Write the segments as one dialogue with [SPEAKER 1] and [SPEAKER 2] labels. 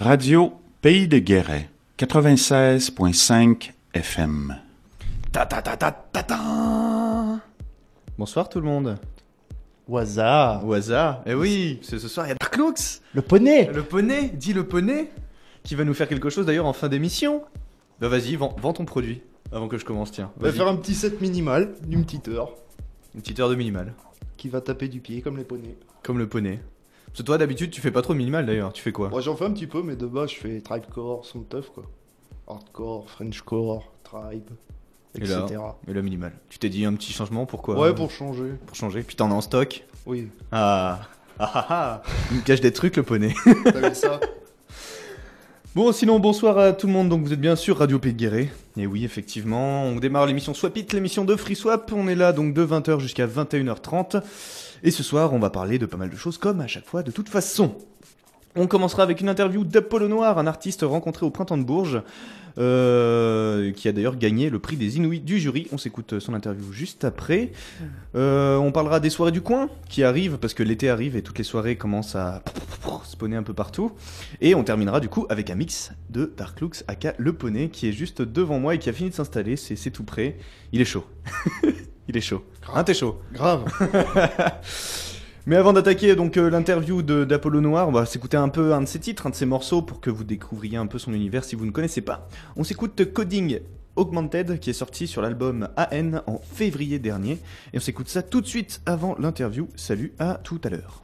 [SPEAKER 1] Radio Pays de Guéret, 96.5 FM.
[SPEAKER 2] Ta ta ta ta ta ta Bonsoir tout le monde.
[SPEAKER 3] Waza
[SPEAKER 2] Waza Eh oui, c'est ce soir, il y a Darklux
[SPEAKER 3] Le poney
[SPEAKER 2] Le poney, dit le poney, qui va nous faire quelque chose d'ailleurs en fin d'émission. Bah vas-y, vends, vends ton produit, avant que je commence, tiens.
[SPEAKER 3] On va faire un petit set minimal d'une petite heure
[SPEAKER 2] Une petite heure de minimal,
[SPEAKER 3] qui va taper du pied comme les poneys.
[SPEAKER 2] comme le poney. Parce que toi d'habitude tu fais pas trop minimal d'ailleurs, tu fais quoi
[SPEAKER 3] Moi j'en fais un petit peu, mais de base je fais tribecore, son tough quoi. Hardcore, Frenchcore, tribe,
[SPEAKER 2] Et
[SPEAKER 3] etc.
[SPEAKER 2] là Et le minimal. Tu t'es dit un petit changement, pourquoi
[SPEAKER 3] Ouais, pour changer.
[SPEAKER 2] Pour changer, puis t'en as en stock
[SPEAKER 3] Oui,
[SPEAKER 2] Ah Ah ah ah Il me cache des trucs le poney
[SPEAKER 3] t'as vu ça
[SPEAKER 2] Bon, sinon, bonsoir à tout le monde. Donc, vous êtes bien sûr Radio Pays de Guéret. Et oui, effectivement, on démarre l'émission Swap It, l'émission de Free Swap. On est là donc de 20h jusqu'à 21h30. Et ce soir, on va parler de pas mal de choses, comme à chaque fois, de toute façon. On commencera avec une interview d'Apollo Noir, un artiste rencontré au printemps de Bourges, euh, qui a d'ailleurs gagné le prix des Inouïs du jury. On s'écoute son interview juste après. Euh, on parlera des soirées du coin qui arrivent, parce que l'été arrive et toutes les soirées commencent à spawner un peu partout. Et on terminera du coup avec un mix de Darklux aka Le Poney qui est juste devant moi et qui a fini de s'installer. C'est tout prêt. Il est chaud. Il est chaud. Hein, t'es chaud.
[SPEAKER 3] Grave.
[SPEAKER 2] Mais avant d'attaquer donc euh, l'interview d'Apollo Noir, on va s'écouter un peu un de ses titres, un de ses morceaux pour que vous découvriez un peu son univers si vous ne connaissez pas. On s'écoute Coding Augmented qui est sorti sur l'album AN en février dernier. Et on s'écoute ça tout de suite avant l'interview. Salut, à tout à l'heure.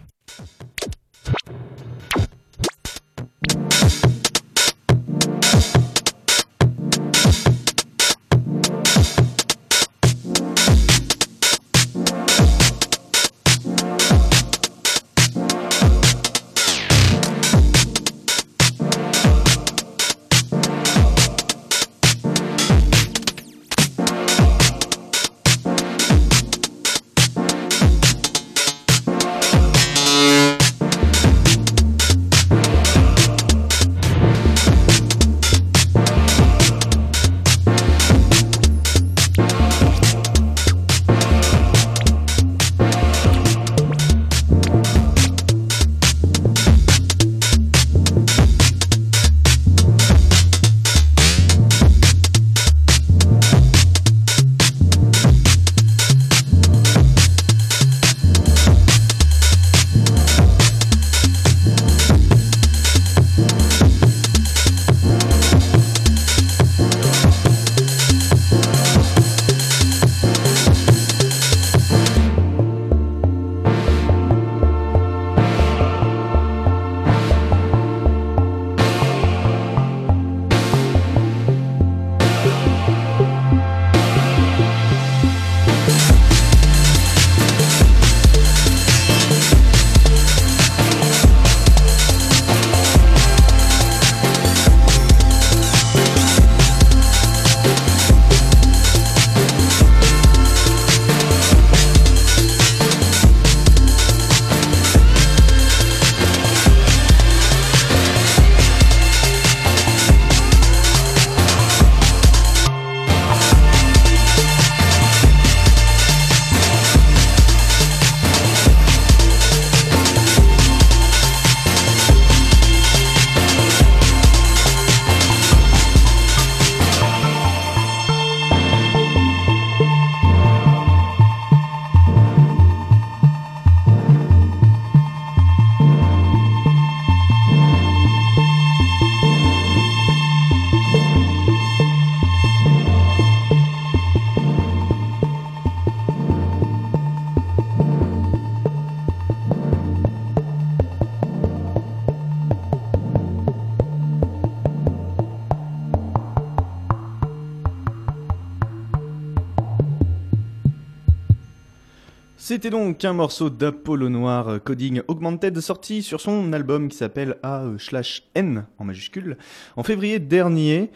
[SPEAKER 2] C'était donc un morceau d'Apollo Noir euh, Coding Augmented sorti sur son album qui s'appelle A euh, slash N en majuscule en février dernier.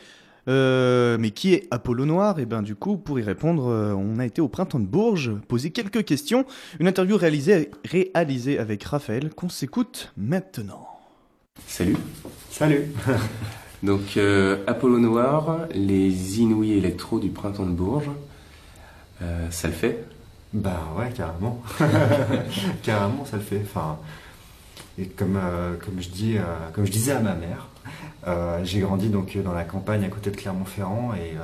[SPEAKER 2] Euh, mais qui est Apollo Noir? Et ben du coup, pour y répondre, on a été au printemps de Bourges, poser quelques questions. Une interview réalisée, réalisée avec Raphaël qu'on s'écoute maintenant.
[SPEAKER 4] Salut.
[SPEAKER 5] Salut
[SPEAKER 4] Donc euh, Apollo Noir, les Inouïs électro du printemps de Bourges. Euh, ça le fait
[SPEAKER 5] Bah ouais, carrément. carrément, ça le fait. Enfin, et comme, euh, comme, je dis, euh, comme je disais à ma mère, Euh, j'ai grandi donc dans la campagne à côté de Clermont-Ferrand et,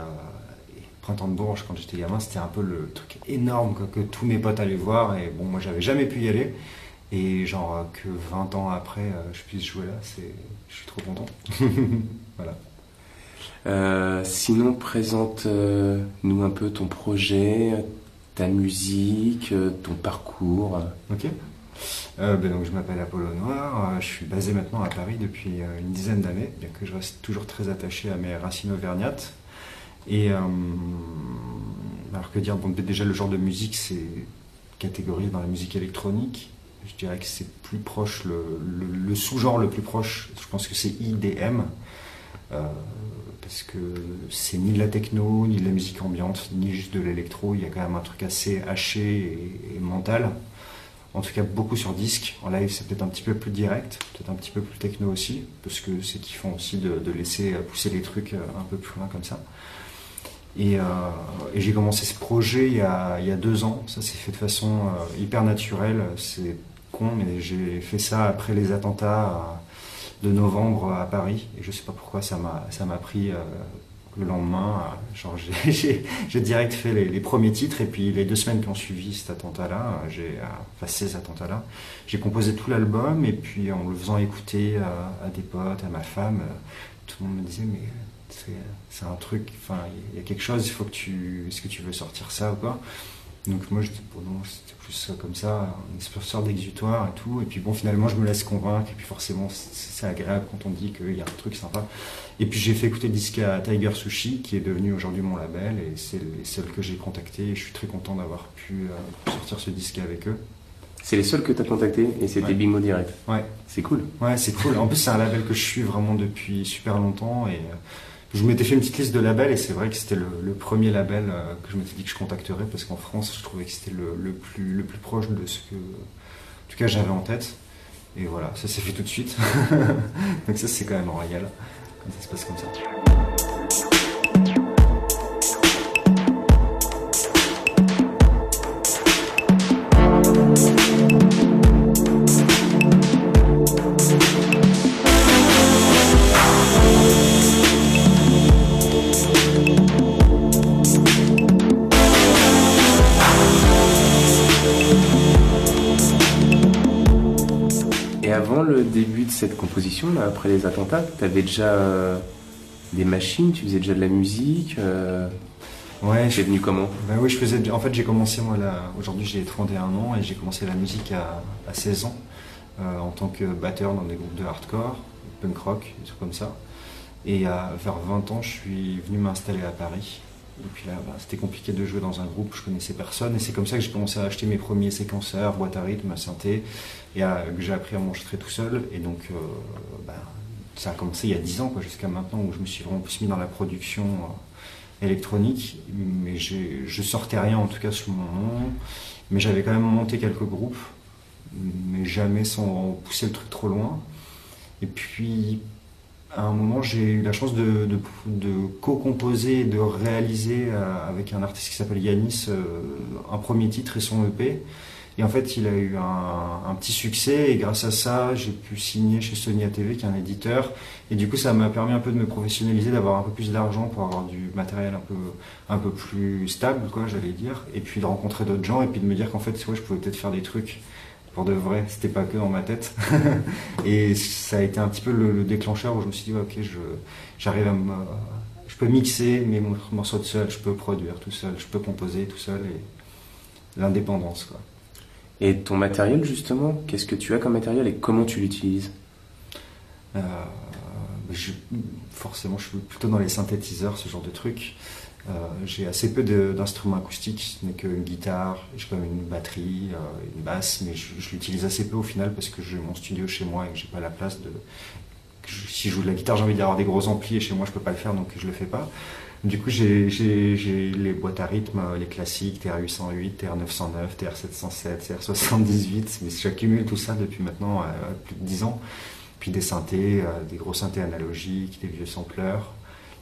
[SPEAKER 5] et Printemps de Bourges quand j'étais gamin c'était un peu le truc énorme quoi, que tous mes potes allaient voir et bon moi j'avais jamais pu y aller et genre que 20 ans après je puisse jouer là c'est je suis trop content voilà
[SPEAKER 4] Euh, sinon, présente-nous un peu ton projet, ta musique, euh, ton parcours.
[SPEAKER 5] ok. Euh, ben donc je m'appelle Apollo Noir euh, je suis basé maintenant à Paris depuis une dizaine d'années bien que je reste toujours très attaché à mes racines auvergnates. Et alors que dire? Bon déjà le genre de musique c'est catégorisé dans la musique électronique. Je dirais que c'est plus proche le, sous-genre le plus proche je pense que c'est IDM parce que c'est ni de la techno ni de la musique ambiante ni juste de l'électro il y a quand même un truc assez haché et, mental en tout cas beaucoup sur disque en live c'est peut-être un petit peu plus direct peut-être un petit peu plus techno aussi parce que c'est kiffant aussi de, laisser pousser les trucs un peu plus loin comme ça et, euh, et j'ai commencé ce projet il y, a, il y a deux ans. Ça s'est fait de façon euh, hyper naturelle. C'est con, mais j'ai fait ça après les attentats de novembre à Paris. Et je sais pas pourquoi ça m'a pris euh, le lendemain. euh, j'ai- direct fait les, premiers titres et puis les deux semaines qui ont suivi cet attentat-là, euh, j'ai euh, enfin ces attentats-là, j'ai composé tout l'album et puis en le faisant écouter euh, à des potes, à ma femme, euh, tout le monde me disait mais c'est un truc, enfin, il y a quelque chose, il faut que tu. Est-ce que tu veux sortir ça ou quoi Donc moi je dis, bon non, plus ça comme ça, une espèce d'exutoire et tout. Et puis bon, finalement, je me laisse convaincre, et puis forcément, c'est agréable quand on dit qu'il y a un truc sympa. Et puis j'ai fait écouter le disque à Tiger Sushi, qui est devenu aujourd'hui mon label, et c'est les seuls que j'ai contactés, et je suis très content d'avoir pu euh, sortir ce disque avec eux.
[SPEAKER 4] C'est les seuls que tu as contactés et c'était
[SPEAKER 5] Ouais.
[SPEAKER 4] Bingo Direct.
[SPEAKER 5] Ouais.
[SPEAKER 4] C'est cool.
[SPEAKER 5] Ouais, c'est cool. En plus, c'est un label que je suis vraiment depuis super longtemps et euh, je m'étais fait une petite liste de labels et c'est vrai que c'était le, premier label euh, que je m'étais dit que je contacterais parce qu'en France, je trouvais que c'était le, le plus, le plus proche de ce que, en tout cas, j'avais en tête. Et voilà, ça s'est fait tout de suite. Donc ça, c'est quand même royal quand ça se passe comme ça.
[SPEAKER 4] Début de cette composition, là, après les attentats, tu avais déjà euh, des machines, tu faisais déjà de la musique. Euh,
[SPEAKER 5] Ouais,
[SPEAKER 4] venu comment?
[SPEAKER 5] Ben oui, je faisais. En fait, j'ai commencé moi là. Aujourd'hui, j'ai 31 ans et j'ai commencé la musique à, à 16 ans euh, en tant que batteur dans des groupes de hardcore, punk rock, des trucs comme ça. Et à, vers 20 ans, je suis venu m'installer à Paris. Et puis là, bah, c'était compliqué de jouer dans un groupe, je connaissais personne. Et c'est comme ça que j'ai commencé à acheter mes premiers séquenceurs, boîte à rythme, synthé, et que j'ai appris à m'enregistrer tout seul. Et donc, euh, bah, ça a commencé il y a 10 ans, quoi, jusqu'à maintenant, où je me suis vraiment plus mis dans la production. euh, électronique, mais je sortais rien en tout cas sous mon nom. Mais j'avais quand même monté quelques groupes, mais jamais sans pousser le truc trop loin. Et puis, à un moment, j'ai eu la chance de, de, co-composer de réaliser euh, avec un artiste qui s'appelle Yanis un premier titre et son EP. Et en fait, il a eu un, petit succès et grâce à ça, j'ai pu signer chez Sony ATV, qui est un éditeur. Et du coup, ça m'a permis un peu de me professionnaliser, d'avoir un peu plus d'argent pour avoir du matériel un peu, un peu plus stable, quoi, j'allais dire. Et puis de rencontrer d'autres gens et puis de me dire qu'en fait, ouais, je pouvais peut-être faire des trucs pour de vrai. C'était pas que dans ma tête. et ça a été un petit peu le, le déclencheur où je me suis dit, ok, j'arrive à me, je peux mixer mes morceaux tout seul, je peux produire tout seul, je peux composer tout seul et l'indépendance, quoi.
[SPEAKER 4] Et ton matériel, justement, qu'est-ce que tu as comme matériel et comment tu l'utilises?
[SPEAKER 5] Euh, je- forcément, je suis plutôt dans les synthétiseurs, ce genre de trucs. Euh, j'ai assez peu d'instruments acoustiques, ce n'est qu'une guitare, j'ai quand même une batterie, euh, une basse, mais je, l'utilise assez peu au final parce que j'ai mon studio chez moi et que j'ai pas la place de. si je joue de la guitare, j'ai envie d'avoir des gros amplis et chez moi je peux pas le faire donc je le fais pas. Du coup, j'ai j'ai- j'ai les boîtes à rythme, euh, les classiques, TR-808, TR-909, TR-707, TR-78, mais j'accumule tout ça depuis maintenant euh, plus de 10 ans. Puis des synthés, euh, des gros synthés analogiques, des vieux sampleurs,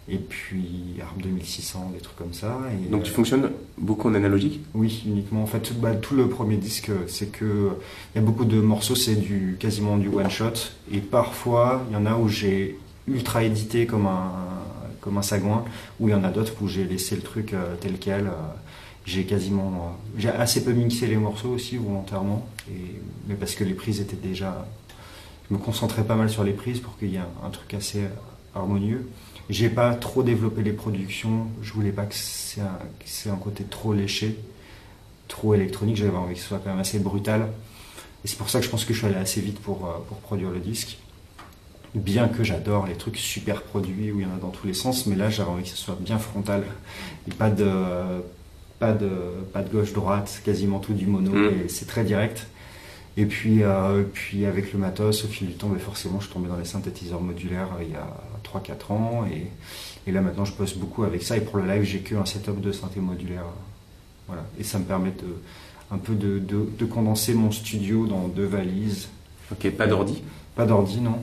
[SPEAKER 5] et puis ARM 2600, des trucs comme ça. Et,
[SPEAKER 4] Donc tu
[SPEAKER 5] euh,
[SPEAKER 4] fonctionnes beaucoup en analogique?
[SPEAKER 5] Oui, uniquement. En fait, tout, bah, tout le premier disque, c'est que il y a beaucoup de morceaux, c'est du quasiment du one shot, et parfois il y en a où j'ai ultra édité comme un, comme un sagouin, ou il y en a d'autres où j'ai laissé le truc euh, tel quel. euh, j'ai quasiment. euh, j'ai assez peu mixé les morceaux aussi volontairement, mais parce que les prises étaient déjà. Je me concentrais pas mal sur les prises pour qu'il y ait un, truc assez harmonieux. J'ai pas trop développé les productions, je voulais pas que c'est un, un côté trop léché, trop électronique, j'avais envie que ce soit quand même assez brutal. Et c'est pour ça que je pense que je suis allé assez vite pour, pour produire le disque. Bien que j'adore les trucs super produits où il y en a dans tous les sens, mais là j'avais envie que ce soit bien frontal. Et pas de, pas de, pas de gauche-droite, quasiment tout du mono,
[SPEAKER 4] Mm.
[SPEAKER 5] et c'est très direct. Et puis, euh, puis avec le matos, au fil du temps, mais forcément je suis tombé dans les synthétiseurs modulaires euh, il y a 3-4 ans. Et, et là maintenant je bosse beaucoup avec ça. Et pour le live, j'ai que un setup de synthé modulaire. Voilà. Et ça me permet de, un peu de, de, de condenser mon studio dans deux valises.
[SPEAKER 4] Ok, pas d'ordi?
[SPEAKER 5] Pas d'ordi, non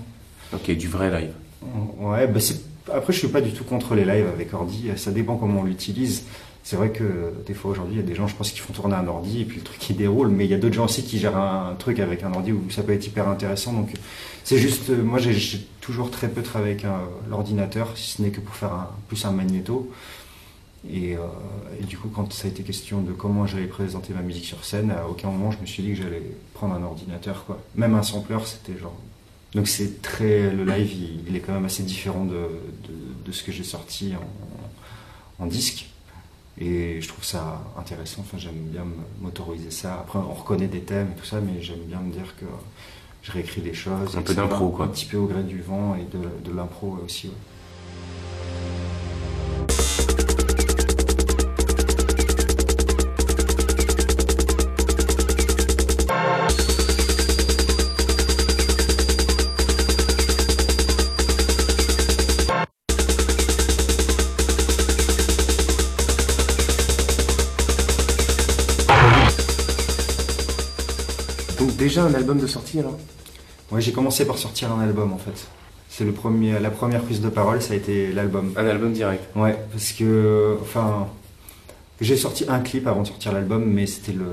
[SPEAKER 4] Ok, du vrai live.
[SPEAKER 5] Ouais, bah après je suis pas du tout contre les lives avec ordi, ça dépend comment on l'utilise. C'est vrai que des fois aujourd'hui il y a des gens je pense qui font tourner un ordi et puis le truc il déroule, mais il y a d'autres gens aussi qui gèrent un truc avec un ordi où ça peut être hyper intéressant. Donc c'est juste, euh, moi j'ai, toujours très peu travaillé avec un- l'ordinateur, si ce n'est que pour faire plus un magnéto. Et, euh, et du coup quand ça a été question de comment j'allais présenter ma musique sur scène, à aucun moment je me suis dit que j'allais prendre un ordinateur quoi. Même un sampler c'était genre donc c'est très le live, il, il est quand même assez différent de, de, de ce que j'ai sorti en, en disque. Et je trouve ça intéressant. Enfin, j'aime bien m'autoriser ça. Après, on reconnaît des thèmes et tout ça, mais j'aime bien me dire que je réécris des choses.
[SPEAKER 4] Un peu d'impro, quoi.
[SPEAKER 5] Un petit peu au gré du vent et de, de l'impro aussi. ouais.
[SPEAKER 4] Déjà un album de sortie alors
[SPEAKER 5] Ouais, j'ai commencé par sortir un album en fait. C'est le premier, la première prise de parole, ça a été l'album.
[SPEAKER 4] Un album direct.
[SPEAKER 5] Ouais, parce que, enfin, j'ai sorti un clip avant de sortir l'album, mais c'était le,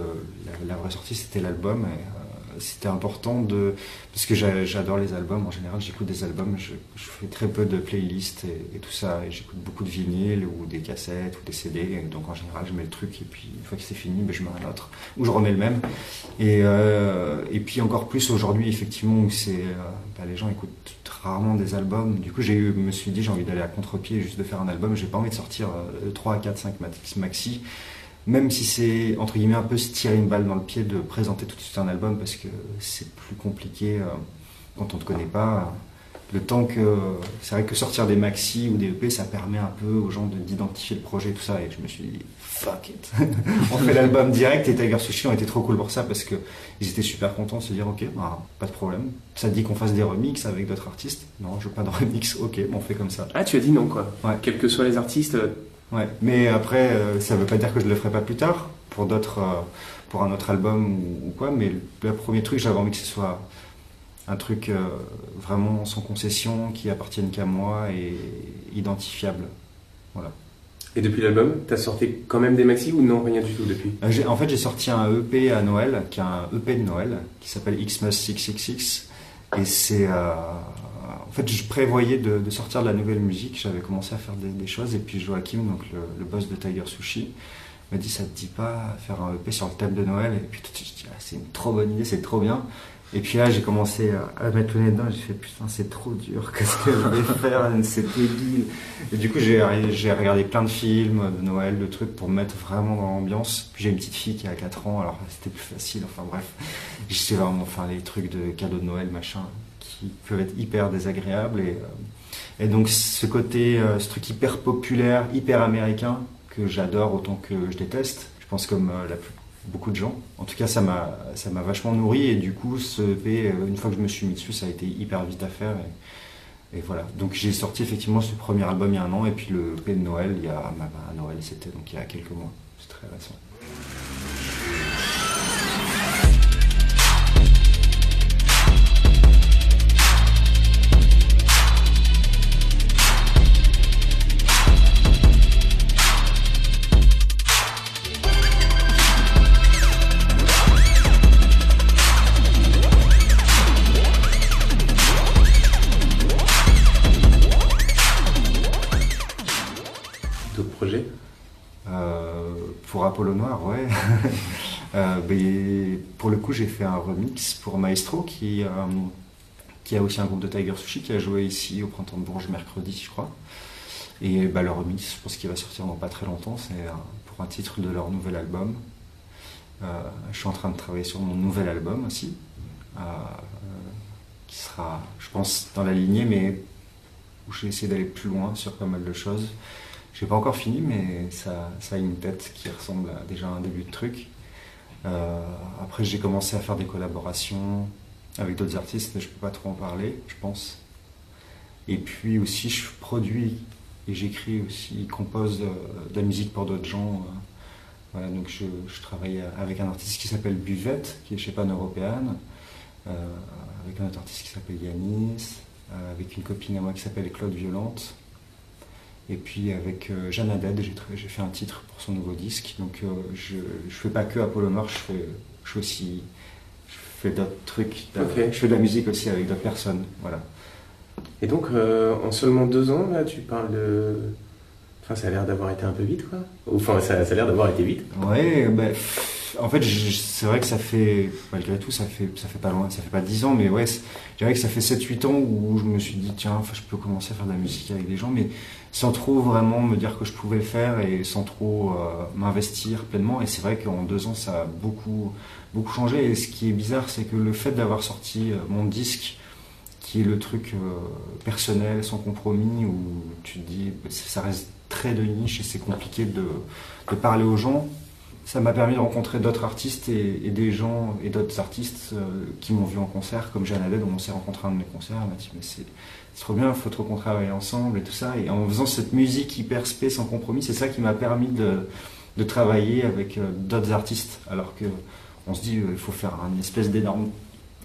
[SPEAKER 5] la, la vraie sortie, c'était l'album. Et, c'était important de, parce que j'a- j'adore les albums. En général, j'écoute des albums. Je, fais très peu de playlists et, tout ça. Et j'écoute beaucoup de vinyles ou des cassettes ou des CD. Donc en général, je mets le truc et puis une fois que c'est fini, ben, je mets un autre ou je remets le même. Et, euh, et puis encore plus aujourd'hui, effectivement, où c'est, euh, bah, les gens écoutent rarement des albums. Du coup, j'ai me suis dit, j'ai envie d'aller à contre-pied, juste de faire un album. J'ai pas envie de sortir euh, 3, 4, 5 maxi- maxi. Même si c'est, entre guillemets, un peu se tirer une balle dans le pied de présenter tout de suite un album parce que c'est plus compliqué euh, quand on ne te connaît pas. Le temps que. C'est vrai que sortir des maxi ou des EP, ça permet un peu aux gens de- d'identifier le projet et tout ça. Et je me suis dit, fuck it. on fait l'album direct et Tiger Sushi ont été trop cool pour ça parce que ils étaient super contents de se dire, ok, bah, pas de problème. Ça dit qu'on fasse des remixes avec d'autres artistes Non, je veux pas de remix. Ok, bon, on fait comme ça.
[SPEAKER 4] Ah, tu as dit non quoi.
[SPEAKER 5] Ouais.
[SPEAKER 4] Quels que soient les artistes.
[SPEAKER 5] Ouais, mais après, euh, ça veut pas dire que je le ferai pas plus tard pour d'autres, euh, pour un autre album ou, ou quoi. Mais le, le premier truc, j'avais envie que ce soit un truc euh, vraiment sans concession, qui appartienne qu'à moi et identifiable. Voilà.
[SPEAKER 4] Et depuis l'album, t'as sorti quand même des maxi ou non rien du tout depuis?
[SPEAKER 5] Euh, En fait, j'ai sorti un EP à Noël, qui est un EP de Noël, qui s'appelle Xmas 666. Et c'est. euh, fait, je prévoyais de, de sortir de la nouvelle musique. J'avais commencé à faire des, des choses. Et puis Joachim, donc le, le boss de Tiger Sushi, m'a dit Ça te dit pas faire un EP sur le thème de Noël? Et puis tout de suite, je dis Ah, C'est une trop bonne idée, c'est trop bien. Et puis là, j'ai commencé à, à mettre le nez dedans. J'ai fait Putain, c'est trop dur. Qu'est-ce que je vais faire? C'est débile. Et du coup, j'ai regardé plein de films de Noël, de trucs pour me mettre vraiment dans l'ambiance. Puis j'ai une petite fille qui a 4 ans, alors c'était plus facile. Enfin bref, j'essaie vraiment de faire les trucs de cadeaux de Noël, machin, qui peuvent être hyper désagréables. Et, euh, et donc ce côté, euh, ce truc hyper populaire, hyper américain, que j'adore autant que je déteste, je pense comme euh, beaucoup de gens. En tout cas, ça m'a ça m'a vachement nourri. Et du coup, ce EP, une fois que je me suis mis dessus, ça a été hyper vite à faire. Et, voilà. Donc j'ai sorti effectivement ce premier album il y a un an et puis le EP de Noël il y a bah, bah, à Noël c'était donc il y a quelques mois. C'est très récent. Apollo Noir, ouais. Euh, ben, pour le coup, j'ai fait un remix pour Maestro, qui, euh, qui a aussi un groupe de Tiger Sushi, qui a joué ici au Printemps de Bourges mercredi, je crois. Et bah, le remix, je pense qu'il va sortir dans pas très longtemps, c'est euh, pour un titre de leur nouvel album. Je suis en train de travailler sur mon nouvel album aussi, qui sera, je pense, dans la lignée, mais où je vais essayer d'aller plus loin sur pas mal de choses. Je n'ai pas encore fini, mais ça, a une tête qui ressemble à déjà un début de truc. Euh, après, j'ai commencé à faire des collaborations avec d'autres artistes, mais je peux pas trop en parler, je pense. Et puis aussi, je produis et j'écris aussi, compose euh, de la musique pour d'autres gens. euh. voilà, donc je, travaille avec un artiste qui s'appelle Buvette, qui est chez Pan Européenne, avec un autre artiste qui s'appelle Yanis, avec une copine à moi qui s'appelle Claude Violente. Et puis avec euh, Jeanne Haddad, j'ai fait un titre pour son nouveau disque. Donc euh, je ne fais pas que Apollo Noir, je fais, je fais aussi je fais d'autres trucs.
[SPEAKER 4] Ok.
[SPEAKER 5] Je fais de la musique aussi avec d'autres personnes. Voilà.
[SPEAKER 4] Et donc, euh, en seulement deux ans, là, tu parles de. Enfin, ça a l'air d'avoir été un peu vite, quoi. Enfin, ça, ça a l'air d'avoir été vite.
[SPEAKER 5] Ouais, bah, en fait, c'est vrai que ça fait, malgré tout, ça fait, ça fait pas loin, ça fait pas 10 ans, mais ouais, je dirais que ça fait 7-8 ans où je me suis dit, tiens, enfin, je peux commencer à faire de la musique avec des gens, mais sans trop vraiment me dire que je pouvais le faire et sans trop euh, m'investir pleinement. Et c'est vrai qu'en deux ans, ça a beaucoup, beaucoup changé. Et ce qui est bizarre, c'est que le fait d'avoir sorti euh, mon disque, qui est le truc euh, personnel, sans compromis, où tu te dis, ça reste très de niche et c'est compliqué de, de parler aux gens. Ça m'a permis de rencontrer d'autres artistes et, des gens et d'autres artistes qui m'ont vu en concert, comme Jeanne où on s'est rencontré à un de mes concerts. Elle m'a dit, mais c'est c'est trop bien, il faut trop qu'on travaille ensemble et tout ça. Et en faisant cette musique hyper spé, sans compromis, c'est ça qui m'a permis de, de travailler avec euh, d'autres artistes. Alors que on se dit, euh, il faut faire un espèce d'énorme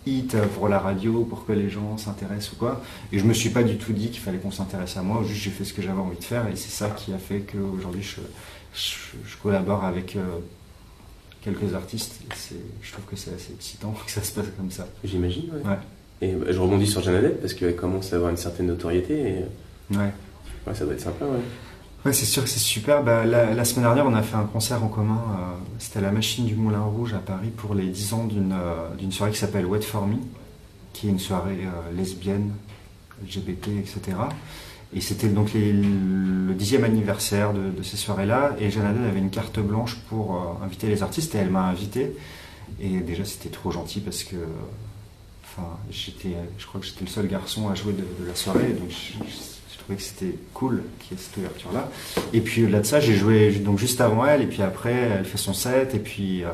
[SPEAKER 5] hit pour la radio, pour que les gens s'intéressent ou quoi. Et je me suis pas du tout dit qu'il fallait qu'on s'intéresse à moi, juste j'ai fait ce que j'avais envie de faire et c'est ça qui a fait qu'aujourd'hui je, je, je collabore avec euh, quelques artistes. Et je trouve que c'est assez excitant que ça se passe comme ça.
[SPEAKER 4] J'imagine, ouais.
[SPEAKER 5] Ouais.
[SPEAKER 4] Et je rebondis sur Jeanne Haddad parce qu'elle commence à avoir une certaine notoriété et
[SPEAKER 5] Ouais.
[SPEAKER 4] ouais, ça doit être sympa, ouais.
[SPEAKER 5] Ouais, c'est sûr que c'est super. Bah, la, la semaine dernière, on a fait un concert en commun. euh, C'était à la Machine du Moulin Rouge à Paris pour les 10 ans d'une euh, soirée qui s'appelle Wet For Me, qui est une soirée euh, lesbienne, LGBT, etc. Et c'était donc les- le dixième anniversaire de, de ces soirées-là. Et Jeanne avait une carte blanche pour euh, inviter les artistes et elle m'a invité. Et déjà, c'était trop gentil parce que, j'étais, je crois que j'étais le seul garçon à jouer de, la soirée. Donc, je, je- je trouvais que c'était cool qu'il y ait cette ouverture-là. Et puis au-delà de ça, j'ai joué donc juste avant elle, et puis après, elle fait son set, et puis euh,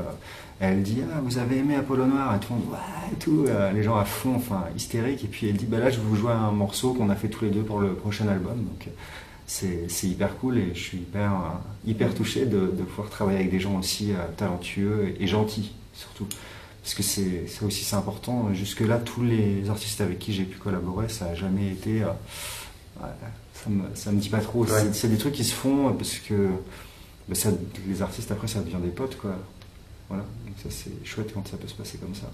[SPEAKER 5] elle dit Ah, vous avez aimé Apollo Noir? Et tout ouais, et tout, euh, les gens à fond, enfin hystériques. Et puis elle dit Bah là, je vais vous jouer un morceau qu'on a fait tous les deux pour le prochain album. Donc euh, c'est hyper cool, et je suis hyper, hyper touché de, pouvoir travailler avec des gens aussi talentueux et gentils, surtout. Parce que c'est ça aussi, c'est important. Jusque-là, tous les artistes avec qui j'ai pu collaborer, ça n'a jamais été. euh, ça me, ça me dit pas trop.
[SPEAKER 4] Ouais.
[SPEAKER 5] C'est- des trucs qui se font parce que bah, ça, les artistes après ça devient des potes quoi. Voilà, donc ça c'est chouette quand ça peut se passer comme ça.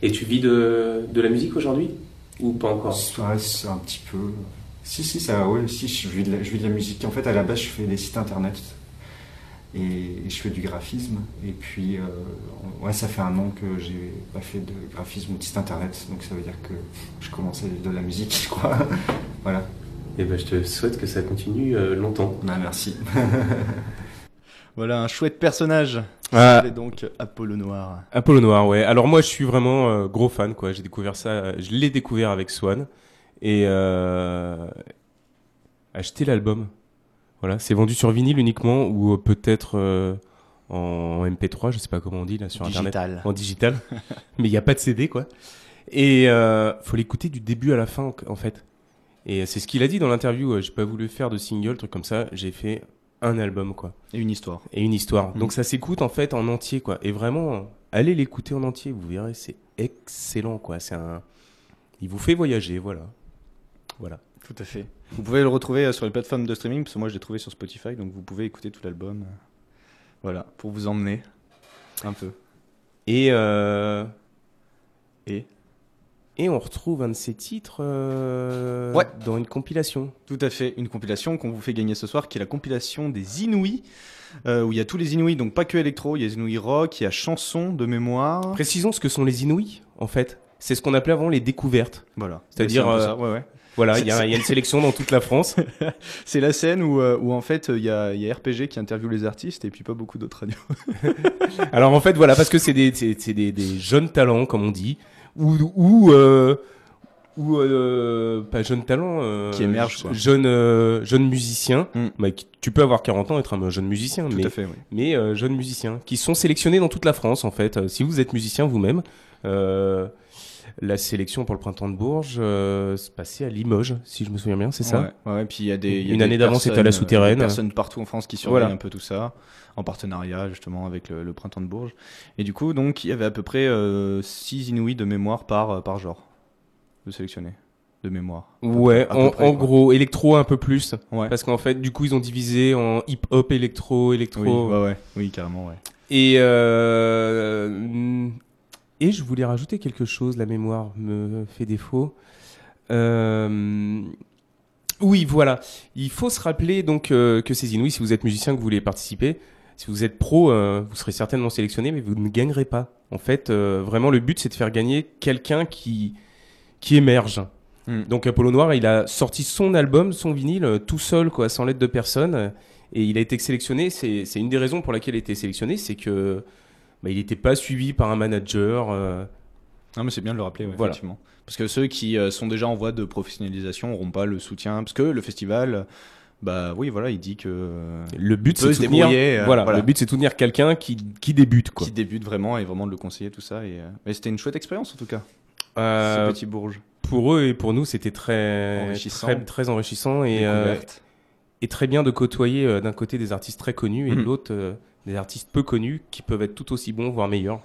[SPEAKER 4] Et tu vis de, de la musique aujourd'hui Ou pas encore?
[SPEAKER 5] Ouais, un petit peu. Si si ça ouais si je vis de la, je vis de la musique. En fait à la base je fais des sites internet et, je fais du graphisme et puis euh, ouais ça fait un an que j'ai pas fait de graphisme ou de site internet donc ça veut dire que je commençais de la musique je crois. voilà.
[SPEAKER 4] Et ben, je te souhaite que ça continue euh, longtemps.
[SPEAKER 5] Bah, merci.
[SPEAKER 2] Voilà un chouette personnage.
[SPEAKER 6] Ah.
[SPEAKER 2] C'est donc Apollo Noir.
[SPEAKER 6] Apollo Noir, ouais. Alors moi, je suis vraiment euh, gros fan, quoi. J'ai découvert ça, je l'ai découvert avec Swan et euh, acheté l'album. Voilà, c'est vendu sur vinyle uniquement ou euh, peut-être euh, en MP3, je sais pas comment on dit là sur internet, en digital. Mais il n'y a pas de CD, quoi. Et euh, faut l'écouter du début à la fin, en fait. Et c'est ce qu'il a dit dans l'interview. euh, J'ai pas voulu faire de single, truc comme ça. J'ai fait un album, quoi
[SPEAKER 2] Et une histoire.
[SPEAKER 6] et une histoire.
[SPEAKER 2] Mhm.
[SPEAKER 6] Donc ça s'écoute en fait en entier quoi. Et vraiment, allez l'écouter en entier, vous verrez, c'est excellent quoi. C'est un, il vous fait voyager, voilà, voilà.
[SPEAKER 2] Tout à fait. Vous pouvez le retrouver euh, sur les plateformes de streaming, parce que moi je l'ai trouvé sur Spotify, donc vous pouvez écouter tout l'album. euh, Voilà, pour vous emmener un peu.
[SPEAKER 6] Et euh,
[SPEAKER 2] Et?
[SPEAKER 6] Et on retrouve un de ces titres euh,
[SPEAKER 2] Ouais.
[SPEAKER 6] dans une compilation.
[SPEAKER 2] Tout à fait, une compilation qu'on vous fait gagner ce soir, qui est la compilation des Inouïs, euh, où il y a tous les Inouïs, donc pas que électro, il y a les Inouïs rock, il y a chansons de mémoire.
[SPEAKER 6] Précisons ce que sont les Inouïs, en fait. C'est ce qu'on appelait avant les découvertes.
[SPEAKER 2] Voilà.
[SPEAKER 6] C'est-à-dire,
[SPEAKER 2] ouais, ouais.
[SPEAKER 6] Voilà, il y, y a une sélection dans toute la France.
[SPEAKER 2] C'est la scène où, euh, où en fait il y a, y a RPG qui interviewe les artistes et puis pas beaucoup d'autres radios.
[SPEAKER 6] Alors en fait, voilà, parce que c'est des, des, des jeunes talents, comme on dit, ou, ou, euh, ou euh, pas jeunes talents, euh,
[SPEAKER 2] Qui émergent, quoi.
[SPEAKER 6] jeunes, euh, jeunes musiciens.
[SPEAKER 2] Mm.
[SPEAKER 6] Bah, qui- tu peux avoir 40 ans et être un jeune musicien,
[SPEAKER 2] Tout
[SPEAKER 6] mais,
[SPEAKER 2] à fait, oui.
[SPEAKER 6] mais euh, jeunes musiciens, qui sont sélectionnés dans toute la France, en fait. Si vous êtes musicien vous-même, euh, la sélection pour le printemps de Bourges euh, se passait à Limoges, si je me souviens bien, c'est ça
[SPEAKER 2] Ouais, ouais, puis il y a des. il y a
[SPEAKER 6] Une
[SPEAKER 2] des
[SPEAKER 6] année d'avant, c'était à la
[SPEAKER 2] euh,
[SPEAKER 6] Souterraine.
[SPEAKER 2] des personnes partout en France qui surveillent
[SPEAKER 6] Voilà.
[SPEAKER 2] un peu tout ça, en partenariat justement avec le, le printemps de Bourges. Et du coup, donc, il y avait à peu près 6 Inouïs de mémoire par, euh, par genre de sélectionner, de mémoire. Peu
[SPEAKER 6] Ouais, en,
[SPEAKER 2] près,
[SPEAKER 6] gros, électro un peu plus.
[SPEAKER 2] Ouais.
[SPEAKER 6] Parce qu'en fait, du coup, ils ont divisé en hip-hop, électro, électro.
[SPEAKER 2] Oui, ouais, ouais, oui, carrément, ouais.
[SPEAKER 6] Et, euh, et je voulais rajouter quelque chose, la mémoire me fait défaut. Euh, oui, voilà. Il faut se rappeler donc euh, que ces Inouïs, si vous êtes musicien, que vous voulez participer, si vous êtes pro, euh, vous serez certainement sélectionné, mais vous ne gagnerez pas. En fait, vraiment, le but, c'est de faire gagner quelqu'un qui, qui émerge.
[SPEAKER 2] Mm.
[SPEAKER 6] Donc Apollo Noir, il a sorti son album, son vinyle, tout seul, quoi, sans l'aide de personne. Et il a été sélectionné. C'est c'est une des raisons pour laquelle il a été sélectionné, c'est que bah, il n'était pas suivi par un manager. euh,
[SPEAKER 2] Non, mais c'est bien de le rappeler, ouais,
[SPEAKER 6] Voilà.
[SPEAKER 2] effectivement. Parce que ceux qui euh, sont déjà en voie de professionnalisation n'auront pas le soutien. Parce que le festival, bah oui, voilà, il dit que. euh,
[SPEAKER 6] Le but,
[SPEAKER 2] peut
[SPEAKER 6] c'est de soutenir.
[SPEAKER 2] euh,
[SPEAKER 6] voilà,
[SPEAKER 2] voilà.
[SPEAKER 6] Le but, c'est soutenir quelqu'un qui, qui débute, quoi.
[SPEAKER 2] qui débute vraiment et vraiment de le conseiller, tout ça. Et, euh, mais c'était une chouette expérience en tout cas,
[SPEAKER 6] Euh,
[SPEAKER 2] ce petit Bourges.
[SPEAKER 6] pour eux et pour nous, c'était très
[SPEAKER 2] Enrichissant.
[SPEAKER 6] très, très enrichissant et, euh, et très bien de côtoyer euh, d'un côté des artistes très connus et de
[SPEAKER 2] Mhm.
[SPEAKER 6] l'autre euh, des artistes peu connus qui peuvent être tout aussi bons, voire meilleurs.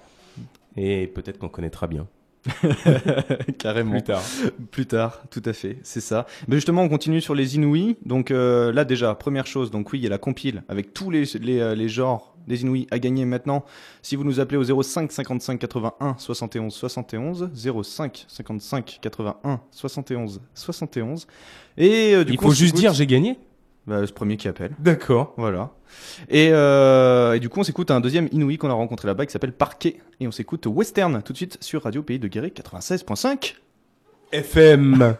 [SPEAKER 6] Et peut-être qu'on connaîtra bien
[SPEAKER 2] Carrément.
[SPEAKER 6] plus tard.
[SPEAKER 2] Plus tard, tout à fait, c'est ça. Mais justement, on continue sur les Inouïs. Donc euh, là déjà, première chose, donc oui, il y a la compile avec tous les, les, euh, les genres des Inouïs à gagner maintenant. Si vous nous appelez au 05 55 81 71 71, 05 55 81 71 71. Et euh, du
[SPEAKER 6] Il
[SPEAKER 2] coup,
[SPEAKER 6] faut juste dire j'ai gagné.
[SPEAKER 2] Bah, ce premier qui appelle.
[SPEAKER 6] D'accord.
[SPEAKER 2] Voilà. Et, euh, et du coup, on s'écoute un deuxième Inouï qu'on a rencontré là-bas qui s'appelle Parquet. Et on s'écoute Western tout de suite sur Radio Pays de Guéret 96.5.
[SPEAKER 6] FM.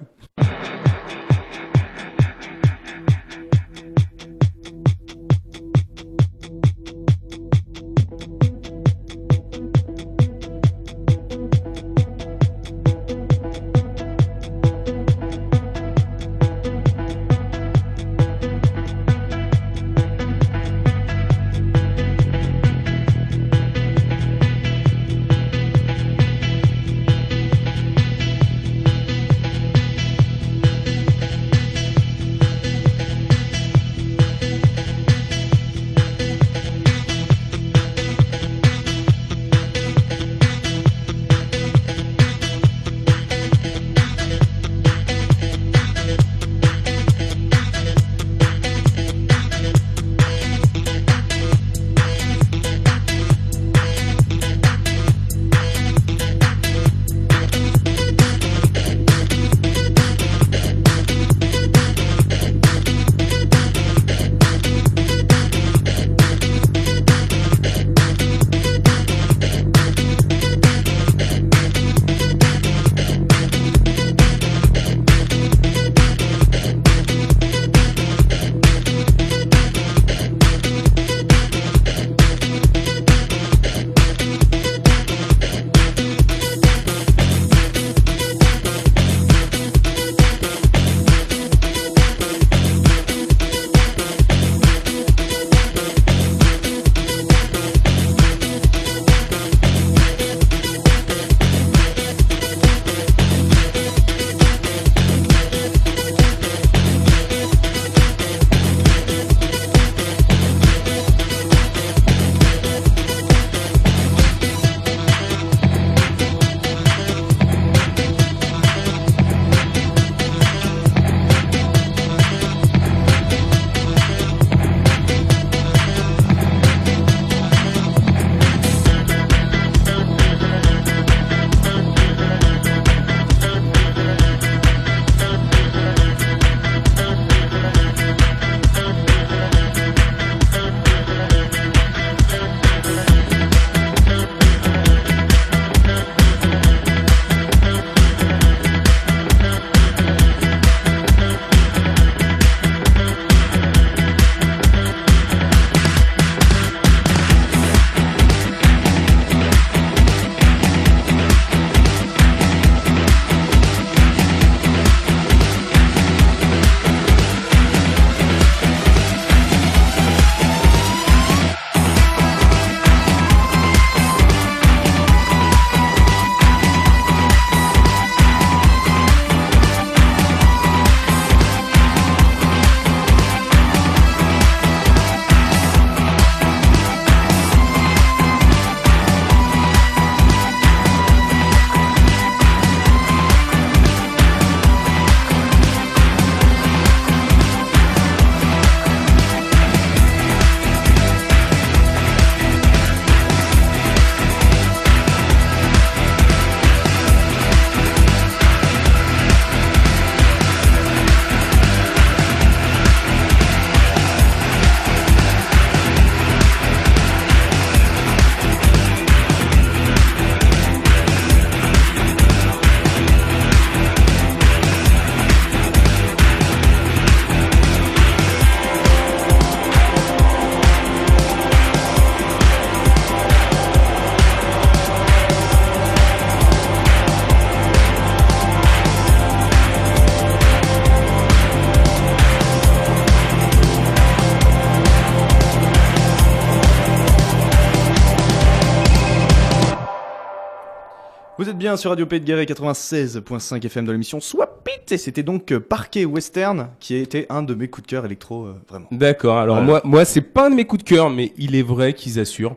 [SPEAKER 2] Êtes bien sur Radio Pays de Guéret 96.5 FM de l'émission Swap It et c'était donc euh, Parquet Western qui a été un de mes coups de cœur électro euh, vraiment.
[SPEAKER 6] D'accord. Alors
[SPEAKER 2] Voilà.
[SPEAKER 6] moi, moi, c'est pas un de mes coups de cœur, mais il est vrai qu'ils assurent.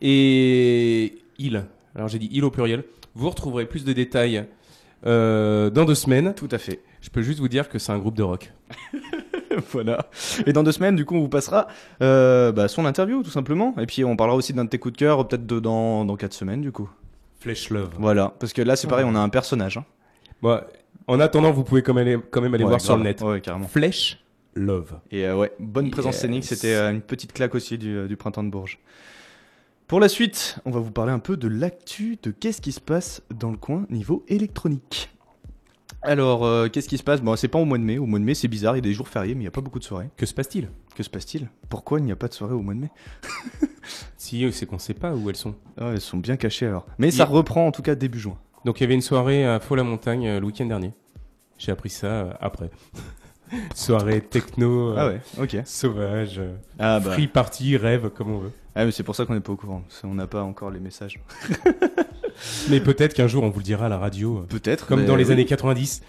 [SPEAKER 6] Et il. Alors j'ai dit il au pluriel. Vous retrouverez plus de détails euh, dans deux semaines.
[SPEAKER 2] Tout à fait.
[SPEAKER 6] Je peux juste vous dire que c'est un groupe de rock.
[SPEAKER 2] voilà. Et dans deux semaines, du coup, on vous passera euh, bah, son interview tout simplement. Et puis on parlera aussi d'un de tes coups de cœur peut-être dans dans quatre semaines du coup.
[SPEAKER 6] Flesh Love.
[SPEAKER 2] Voilà. Parce que là, c'est pareil, on a un personnage. Hein.
[SPEAKER 6] Bon, en attendant, vous pouvez quand même aller, quand même aller
[SPEAKER 2] Ouais,
[SPEAKER 6] voir sur
[SPEAKER 2] grave.
[SPEAKER 6] le net.
[SPEAKER 2] Ouais, carrément.
[SPEAKER 6] Flesh Love.
[SPEAKER 2] Et euh, ouais, bonne présence
[SPEAKER 6] Yes.
[SPEAKER 2] scénique, c'était euh, une petite claque aussi du, euh, du printemps de Bourges. Pour la suite, on va vous parler un peu de l'actu de qu'est-ce qui se passe dans le coin niveau électronique. Alors, euh, qu'est-ce qui se passe? Bon, c'est pas au mois de mai. Au mois de mai, c'est bizarre, il y a des jours fériés, mais il n'y a pas beaucoup de soirées.
[SPEAKER 6] Que se passe-t-il?
[SPEAKER 2] Que se passe-t-il? Pourquoi il n'y a pas de soirée au mois de mai?
[SPEAKER 6] Si c'est qu'on sait pas où elles sont.
[SPEAKER 2] Ah, Elles sont bien cachées alors. Mais
[SPEAKER 6] Il-
[SPEAKER 2] ça reprend en tout cas début juin.
[SPEAKER 6] Donc il y avait une soirée à Faux-la-Montagne euh, le week-end dernier. J'ai appris ça euh, après. soirée techno, euh,
[SPEAKER 2] Ah ouais, ok.
[SPEAKER 6] sauvage, euh,
[SPEAKER 2] Ah bah.
[SPEAKER 6] free party, rêve, comme on veut.
[SPEAKER 2] Ah, mais c'est pour ça qu'on n'est pas au courant. qu'on n'a pas encore les messages.
[SPEAKER 6] Mais peut-être qu'un jour on vous le dira à la radio, euh,
[SPEAKER 2] Peut-être.
[SPEAKER 6] comme dans les
[SPEAKER 2] oui.
[SPEAKER 6] années 90.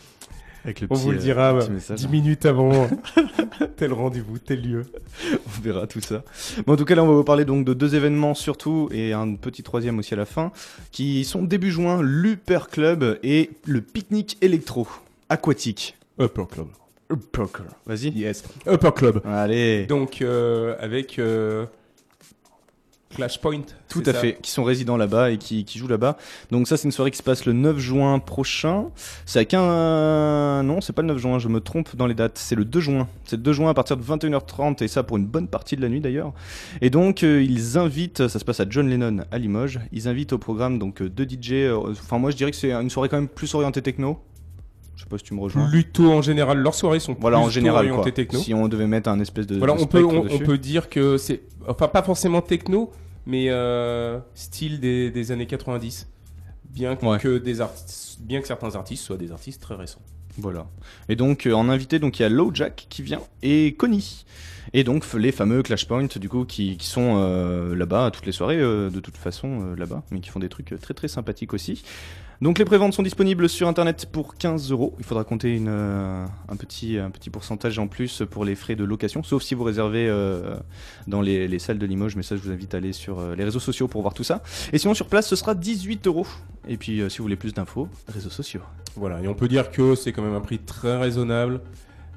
[SPEAKER 2] Avec le
[SPEAKER 6] On
[SPEAKER 2] petit,
[SPEAKER 6] vous le dira euh,
[SPEAKER 2] message.
[SPEAKER 6] 10 minutes avant tel rendez-vous, tel lieu.
[SPEAKER 2] On verra tout ça. Bon, en tout cas, là, on va vous parler donc de deux événements surtout et un petit troisième aussi à la fin, qui sont début juin, l'Uper Club et le pique-nique électro aquatique.
[SPEAKER 6] Upper Club.
[SPEAKER 2] Upper Club. Vas-y.
[SPEAKER 6] Yes. Upper Club.
[SPEAKER 2] Allez.
[SPEAKER 6] Donc euh, avec euh, Flashpoint.
[SPEAKER 2] Tout à
[SPEAKER 6] ça
[SPEAKER 2] fait, qui sont résidents là-bas et qui, qui jouent là-bas. Donc ça, c'est une soirée qui se passe le 9 juin prochain. C'est à 15... Non, c'est pas le 9 juin, je me trompe dans les dates. C'est le 2 juin. C'est le 2 juin à partir de 21h30 et ça pour une bonne partie de la nuit d'ailleurs. Et donc euh, ils invitent, ça se passe à John Lennon à Limoges, ils invitent au programme donc euh, deux DJ. euh, Enfin moi je dirais que c'est une soirée quand même plus orientée techno. Je sais pas si tu me rejoins.
[SPEAKER 6] Plutôt en général, leurs soirées sont
[SPEAKER 2] Voilà en général
[SPEAKER 6] orientées techno.
[SPEAKER 2] Si on devait mettre un espèce de,
[SPEAKER 6] Voilà,
[SPEAKER 2] de
[SPEAKER 6] on peut, on, peut dire que c'est, enfin pas forcément techno, mais euh, style des, des années 90. Bien que,
[SPEAKER 2] Ouais.
[SPEAKER 6] que des bien que certains artistes soient des artistes très récents.
[SPEAKER 2] Voilà. Et donc euh, en invité, donc il y a Low Jack qui vient et Connie. Et donc les fameux Clash Point du coup qui, sont euh, là-bas toutes les soirées euh, de toute façon euh, là-bas, mais qui font des trucs très très sympathiques aussi. Donc les préventes sont disponibles sur internet pour 15 euros. Il faudra compter un, petit, un petit pourcentage en plus pour les frais de location, sauf si vous réservez dans les, les salles de Limoges. Mais ça, je vous invite à aller sur les réseaux sociaux pour voir tout ça. Et sinon sur place, ce sera 18 euros. Et puis si vous voulez plus d'infos, réseaux sociaux.
[SPEAKER 6] Voilà, et on peut dire que c'est quand même un prix très raisonnable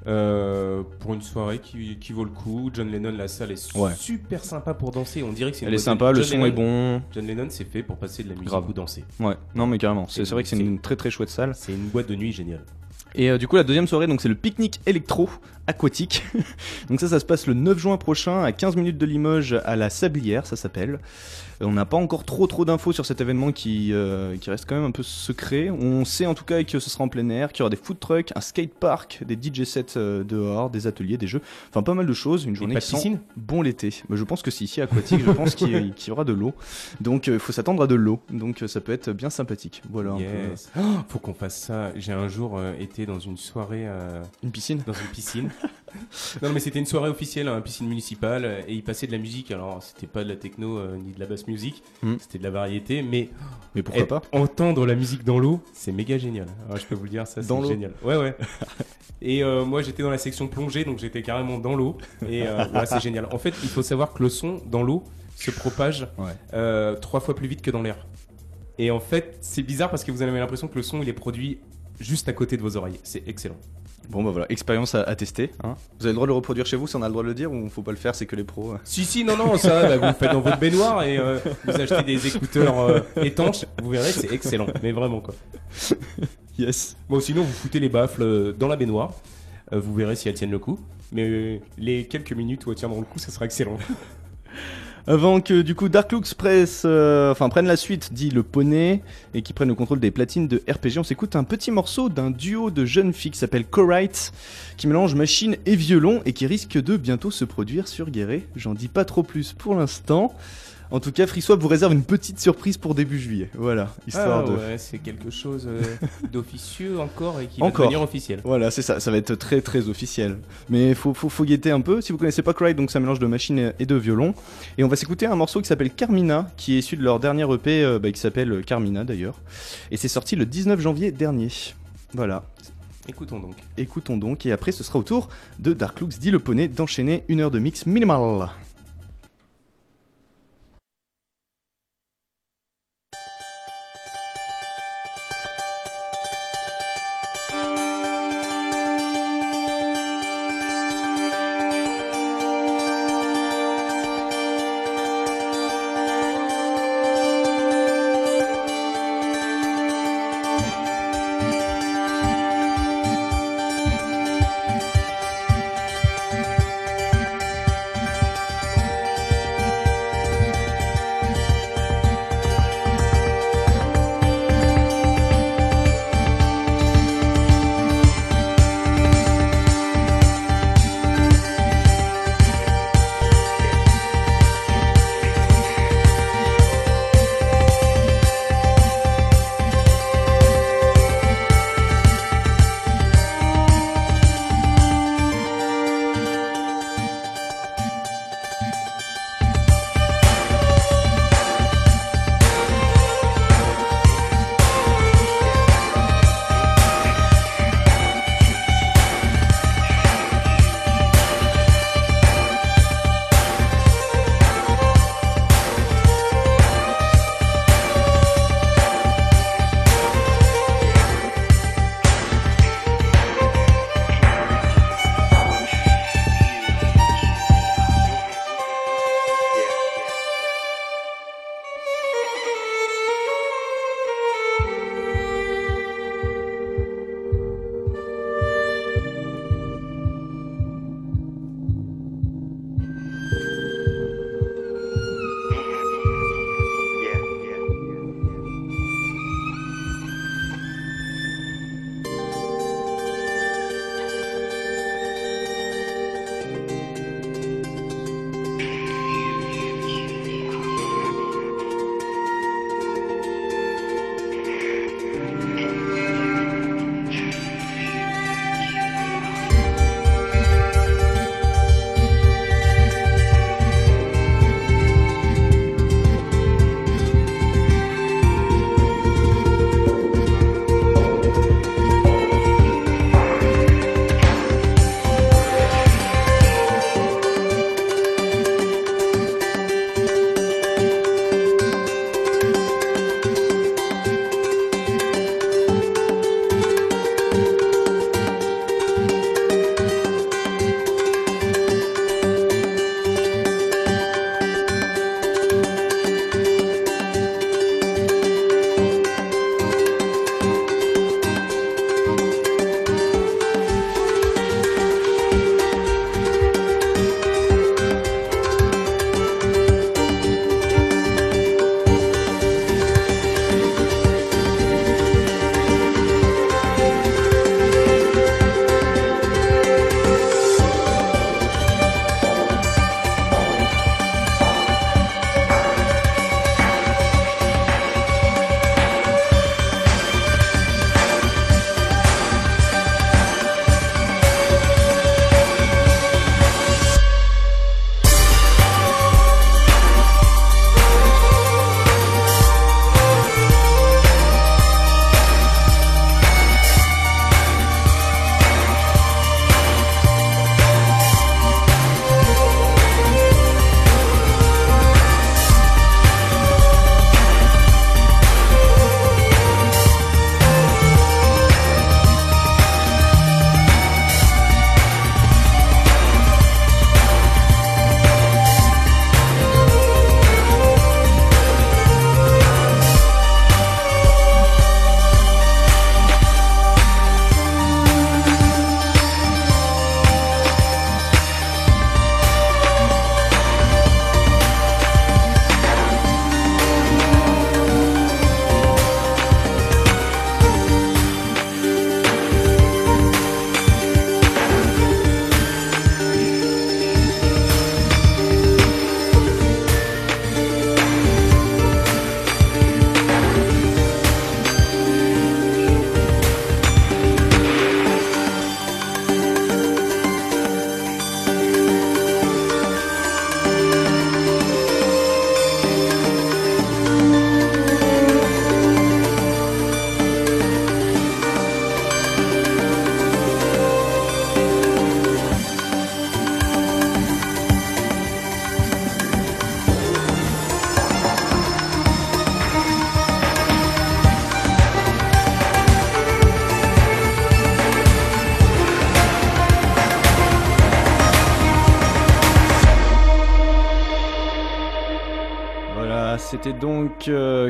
[SPEAKER 6] euh, pour une soirée qui, qui vaut le coup. John Lennon, la salle est
[SPEAKER 2] Ouais.
[SPEAKER 6] super sympa pour danser. On dirait que c'est une
[SPEAKER 2] Elle est sympa, le
[SPEAKER 6] John
[SPEAKER 2] son
[SPEAKER 6] Lennon-
[SPEAKER 2] est bon.
[SPEAKER 6] John Lennon, c'est fait pour passer de la musique
[SPEAKER 2] Grave.
[SPEAKER 6] ou danser.
[SPEAKER 2] Ouais, non mais carrément. C'est vrai que c'est
[SPEAKER 6] c'est-
[SPEAKER 2] une très très chouette salle.
[SPEAKER 6] C'est une boîte de nuit géniale.
[SPEAKER 2] Et euh, du coup la deuxième soirée donc c'est le pique-nique électro aquatique. donc ça ça se passe le 9 juin prochain à 15 minutes de Limoges à la Sablière ça s'appelle. Euh, On n'a pas encore trop trop d'infos sur cet événement qui, euh, qui reste quand même un peu secret. On sait en tout cas que ce sera en plein air, qu'il y aura des food trucks, un skate park, des DJ sets euh, dehors, des ateliers, des jeux, enfin pas mal de choses. Une journée qui sent
[SPEAKER 6] piscine
[SPEAKER 2] bon l'été. Mais je pense que si ici aquatique, je pense qu'il y- aura de l'eau. Donc il faut s'attendre à de l'eau. Donc euh, ça peut être bien sympathique. Voilà un peu.
[SPEAKER 6] Yes. Oh, faut qu'on fasse ça. J'ai un jour euh, été dans une soirée euh,
[SPEAKER 2] Une piscine.
[SPEAKER 6] dans une piscine. non, mais c'était une soirée officielle, une piscine municipale, euh, et il passait de la musique. Alors, c'était pas de la techno euh, ni de la basse musique,
[SPEAKER 2] Hmm.
[SPEAKER 6] c'était de la variété, mais
[SPEAKER 2] Mais pourquoi
[SPEAKER 6] être-
[SPEAKER 2] pas
[SPEAKER 6] entendre la musique dans l'eau, c'est méga génial. Alors, je peux vous le dire, ça, c'est génial. Ouais, ouais. Et euh, moi, j'étais dans la section plongée, donc j'étais carrément dans l'eau. Et euh, ouais, c'est génial. En fait, il faut savoir que le son dans l'eau se propage
[SPEAKER 2] Ouais.
[SPEAKER 6] trois fois plus vite que dans l'air. Et en fait, c'est bizarre parce que vous avez l'impression que le son il est produit juste à côté de vos oreilles. C'est excellent.
[SPEAKER 2] Bon bah voilà, expérience à, à tester. Hein. Vous avez le droit de le reproduire chez vous si on a le droit de le dire ou faut pas le faire, c'est que les pros. euh.
[SPEAKER 6] Si, si, non, non, ça, bah, vous le faites dans votre baignoire et euh, vous achetez des écouteurs euh, étanches, vous verrez, c'est excellent. Mais vraiment, quoi.
[SPEAKER 2] Yes.
[SPEAKER 6] Bon, sinon, vous foutez les baffles euh, dans la baignoire, euh, vous verrez si elles tiennent le coup. Mais euh, les quelques minutes où elles tiendront le coup, ça sera excellent.
[SPEAKER 2] Avant que du coup Dark Looks presse, euh, enfin prenne la suite, dit le poney, et qui prenne le contrôle des platines de RPG, on s'écoute un petit morceau d'un duo de jeunes filles qui s'appelle Co-Wright, qui mélange machine et violon et qui risque de bientôt se produire sur Guéret. J'en dis pas trop plus pour l'instant. En tout cas, FreeSwap vous réserve une petite surprise pour début juillet. Voilà, histoire
[SPEAKER 6] Ah
[SPEAKER 2] de.
[SPEAKER 6] ouais, c'est quelque chose euh, d'officieux encore et qui
[SPEAKER 2] Encore.
[SPEAKER 6] va devenir officiel.
[SPEAKER 2] Voilà, c'est ça, ça va être très très officiel. Mais faut, faut, faut guetter un peu. Si vous connaissez pas Cry, donc c'est un mélange de machine et de violon. Et on va s'écouter un morceau qui s'appelle Carmina, qui est issu de leur dernier EP, euh, bah, qui s'appelle Carmina d'ailleurs. Et c'est sorti le 19 janvier dernier. Voilà,
[SPEAKER 6] Écoutons donc.
[SPEAKER 2] écoutons donc. Et après, ce sera au tour de Dark Looks, dit le poney, d'enchaîner une heure de mix minimal.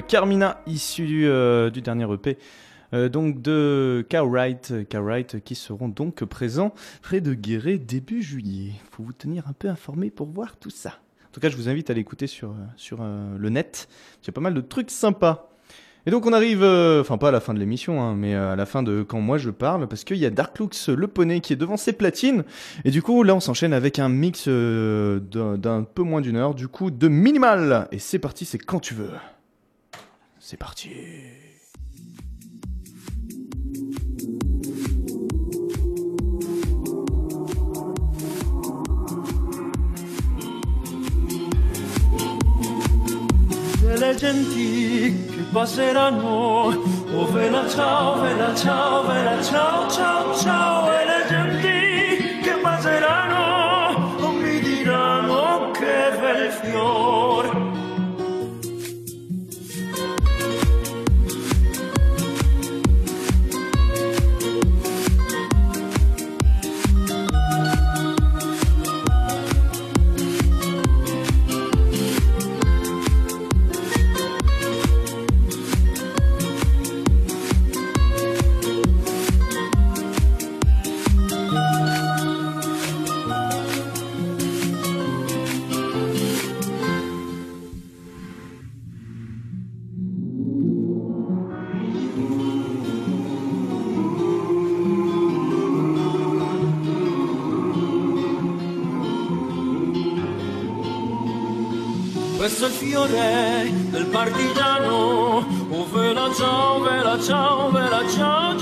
[SPEAKER 7] Carmina,
[SPEAKER 2] issu du, euh, du dernier EP. euh, donc de Cowright, Cowright qui seront donc présents près de Guéret début juillet. Faut vous tenir un peu informé pour voir tout ça. En tout cas, je vous invite à l'écouter sur, euh, sur euh, le net. Il y a pas mal de trucs sympas. Et donc on arrive, euh, enfin pas à la fin de l'émission, hein, mais à la fin de quand moi je parle, parce qu'il y a Darklux le poney qui est devant ses platines. Et du coup là on s'enchaîne avec un mix euh, d'un peu moins d'une heure, du coup de minimal. Et c'est parti, c'est quand tu veux. C'est parti.
[SPEAKER 7] delle genti che passeranno. Oh vela ciao, vela ciao, vela ciao, ciao, ciao. E le genti che passeranno non mi diranno che bel fior. Il fiore del partigiano. Oh, vela ciao, vela ciao, vela ciao.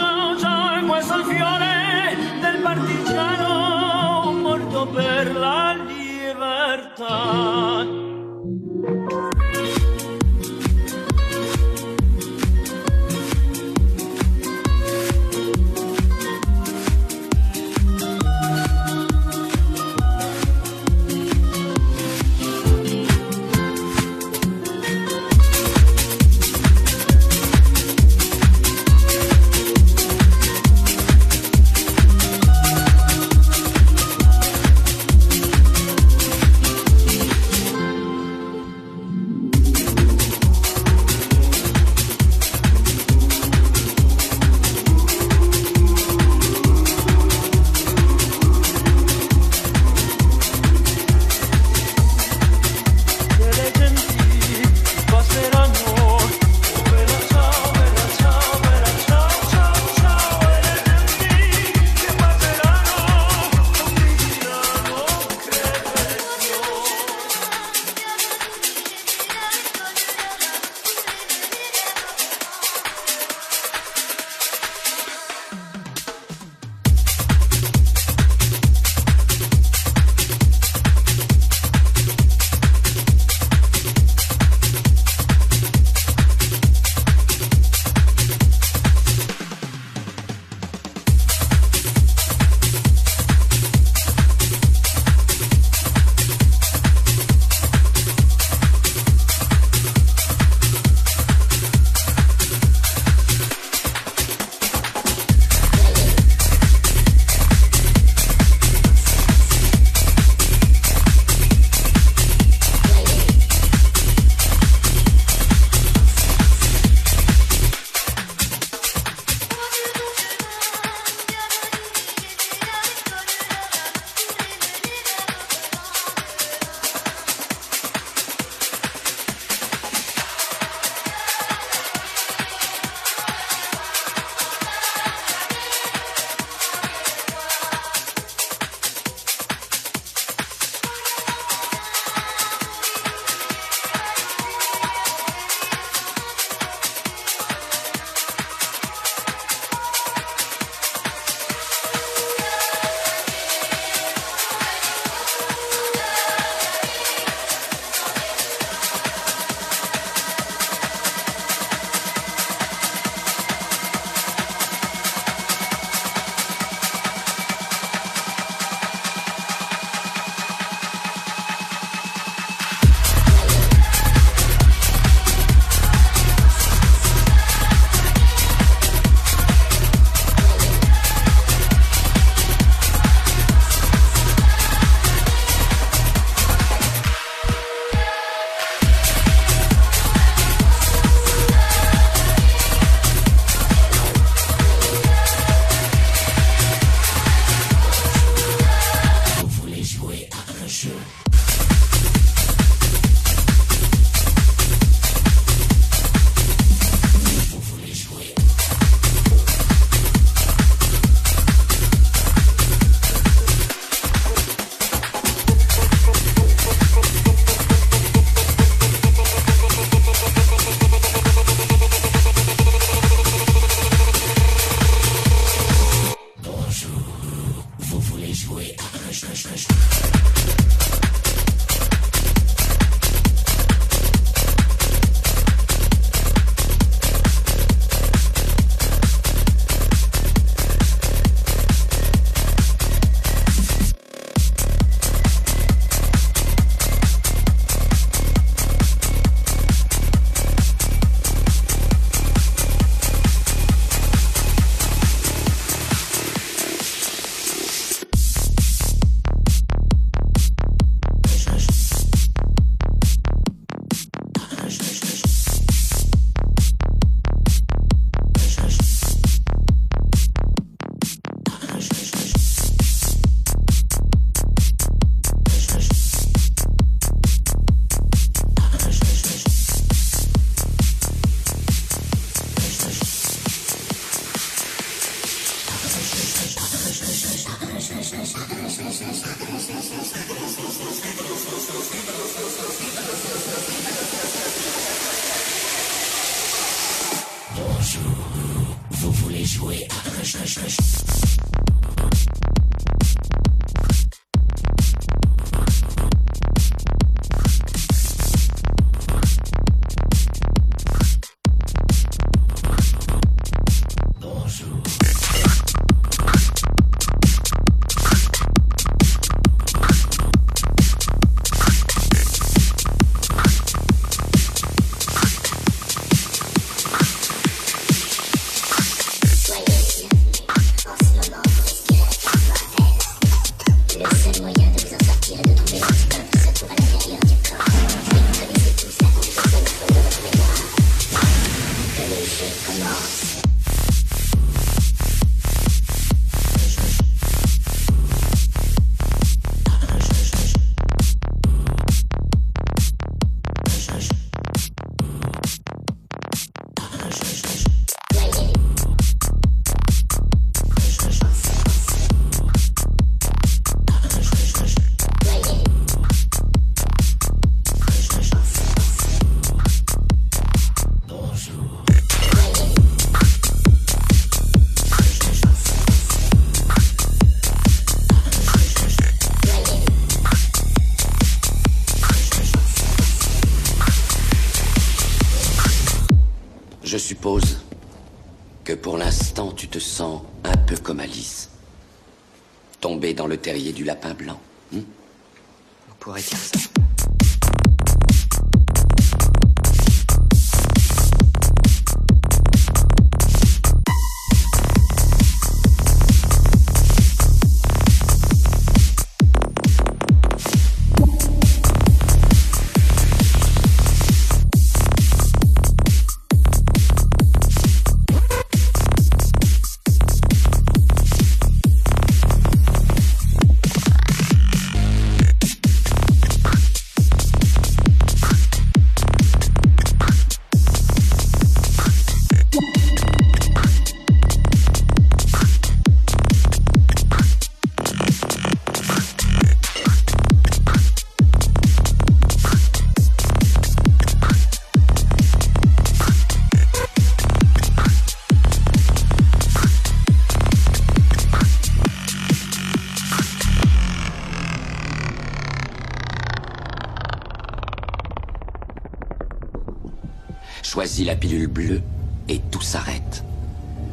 [SPEAKER 8] Choisis la pilule bleue et tout s'arrête.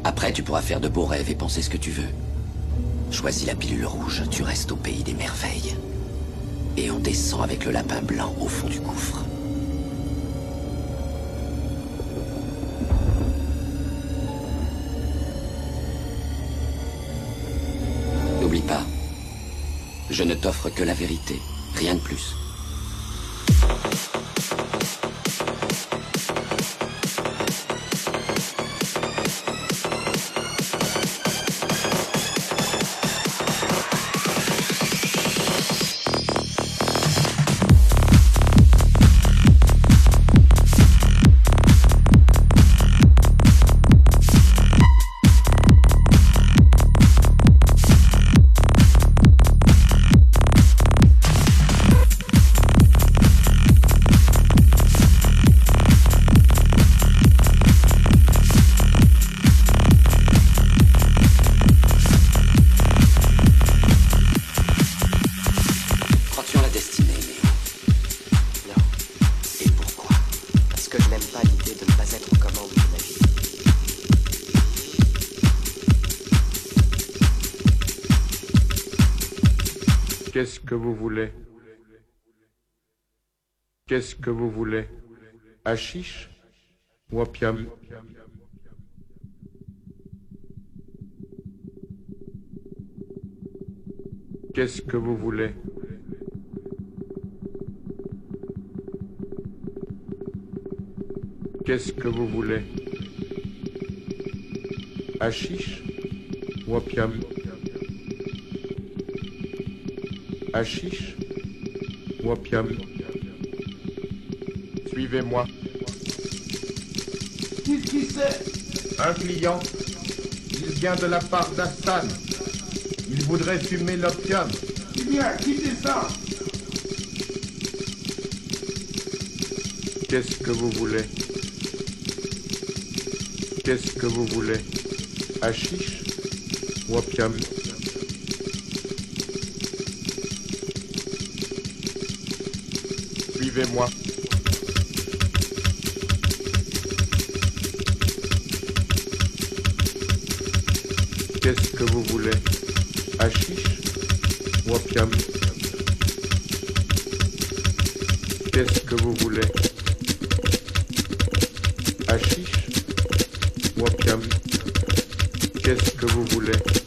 [SPEAKER 8] Après, tu pourras faire de beaux rêves et penser ce que tu veux. Choisis la pilule rouge, tu restes au pays des merveilles. Et on descend avec le lapin blanc au fond du gouffre. N'oublie pas, je ne t'offre que la vérité, rien de plus.
[SPEAKER 9] Qu'est-ce que vous voulez? Hachiche ou Qu'est-ce que vous voulez? Qu'est-ce que vous voulez? Hachiche ou opium? Hachiche ou Suivez-moi.
[SPEAKER 10] Qu'est-ce qui c'est?
[SPEAKER 9] Un client. Il vient de la part d'Astan. Il voudrait fumer l'opium.
[SPEAKER 10] Eh bien, quittez ça
[SPEAKER 9] Qu'est-ce que vous voulez? Qu'est-ce que vous voulez? Hachiche ou opium? Suivez-moi. Qu'est-ce que vous voulez. Hachiche ou Qu'est-ce que vous voulez. Hachiche ou Qu'est-ce que vous voulez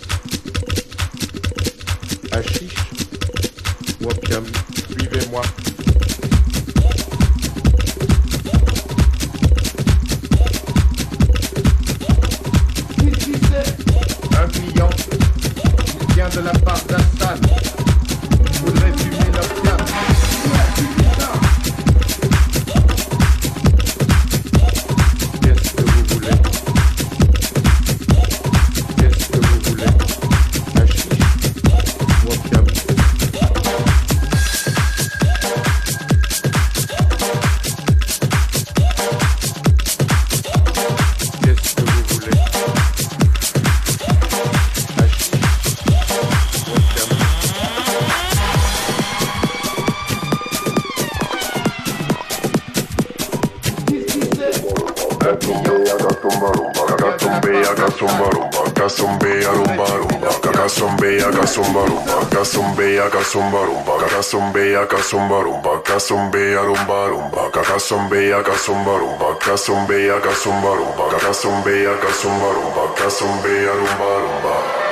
[SPEAKER 11] zumba rumba, ka rumba rumba, ka ka zumbea ka zumba rumba, ka zumbea ka zumba rumba, rumba, ka rumba rumba.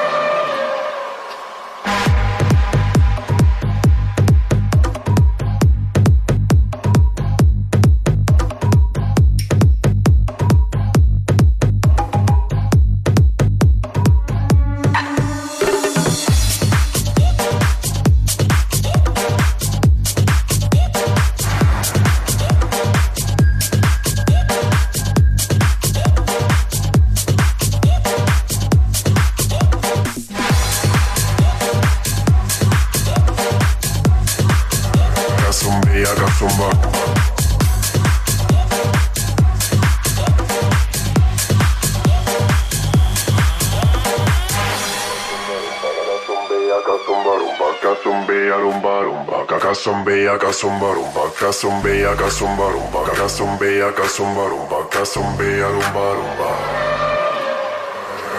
[SPEAKER 11] zumba rumba, acá zumbe, acá zumba rumba,
[SPEAKER 12] acá zumbe, acá zumba rumba, acá zumbe, rumba rumba.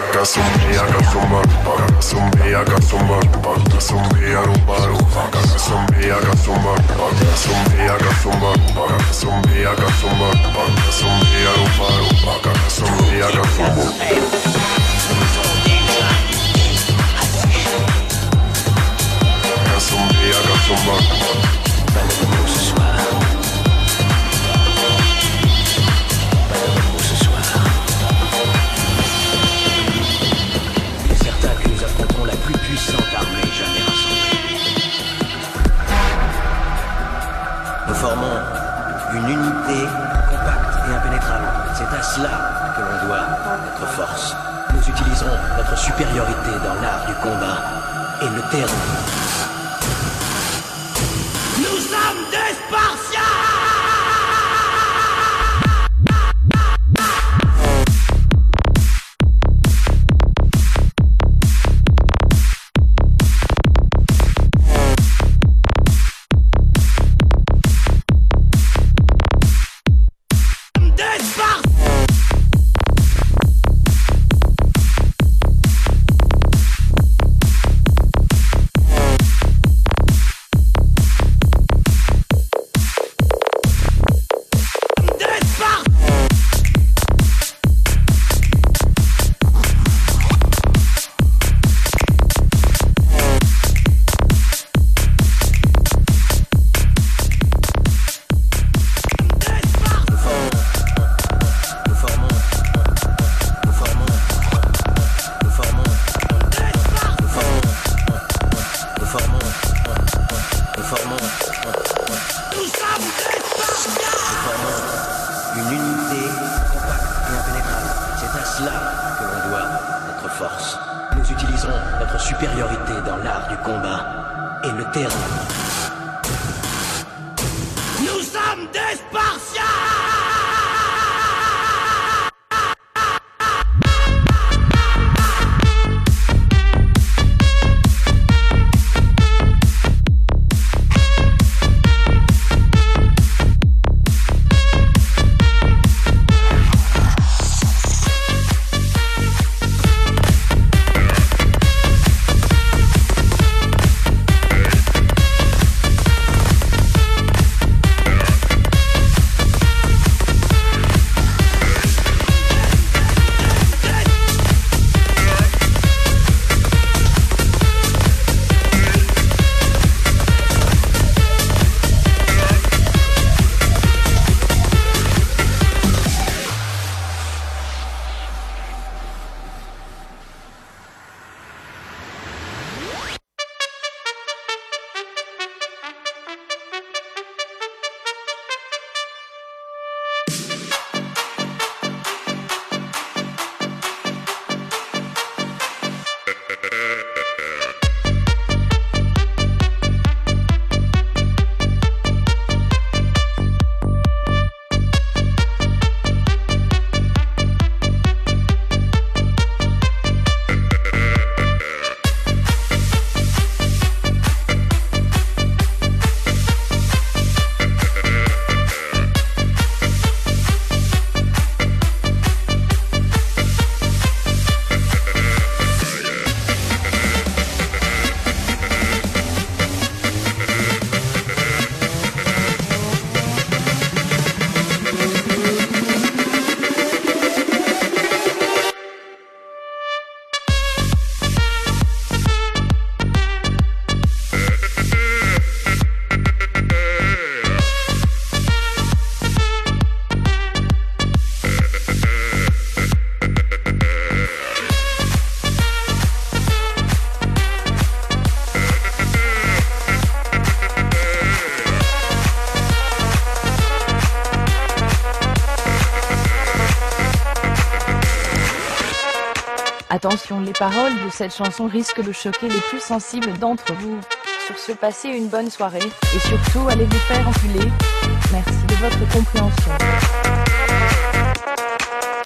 [SPEAKER 12] Acá zumbe, acá zumba rumba, acá zumbe, acá zumba rumba, acá zumbe, rumba rumba, acá zumbe, acá zumba rumba, acá zumbe, acá zumba rumba.
[SPEAKER 13] Attention, les paroles de cette chanson risquent de choquer les plus sensibles d'entre vous. Sur ce, passez une bonne soirée, et surtout, allez vous faire enculer. Merci de votre compréhension.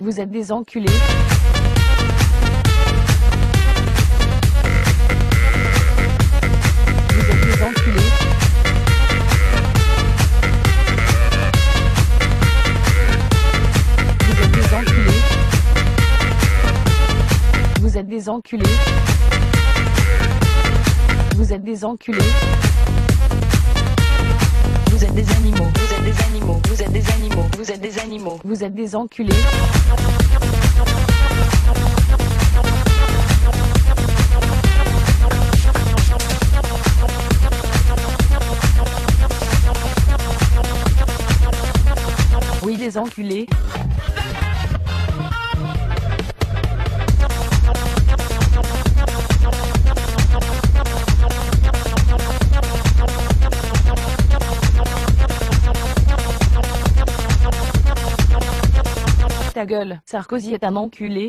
[SPEAKER 13] Vous êtes des enculés. Enculés. Vous êtes des animaux. Vous êtes des animaux. Vous êtes des animaux. Vous êtes des animaux. Vous êtes des enculés. Oui, des enculés. Sarkozy est un enculé.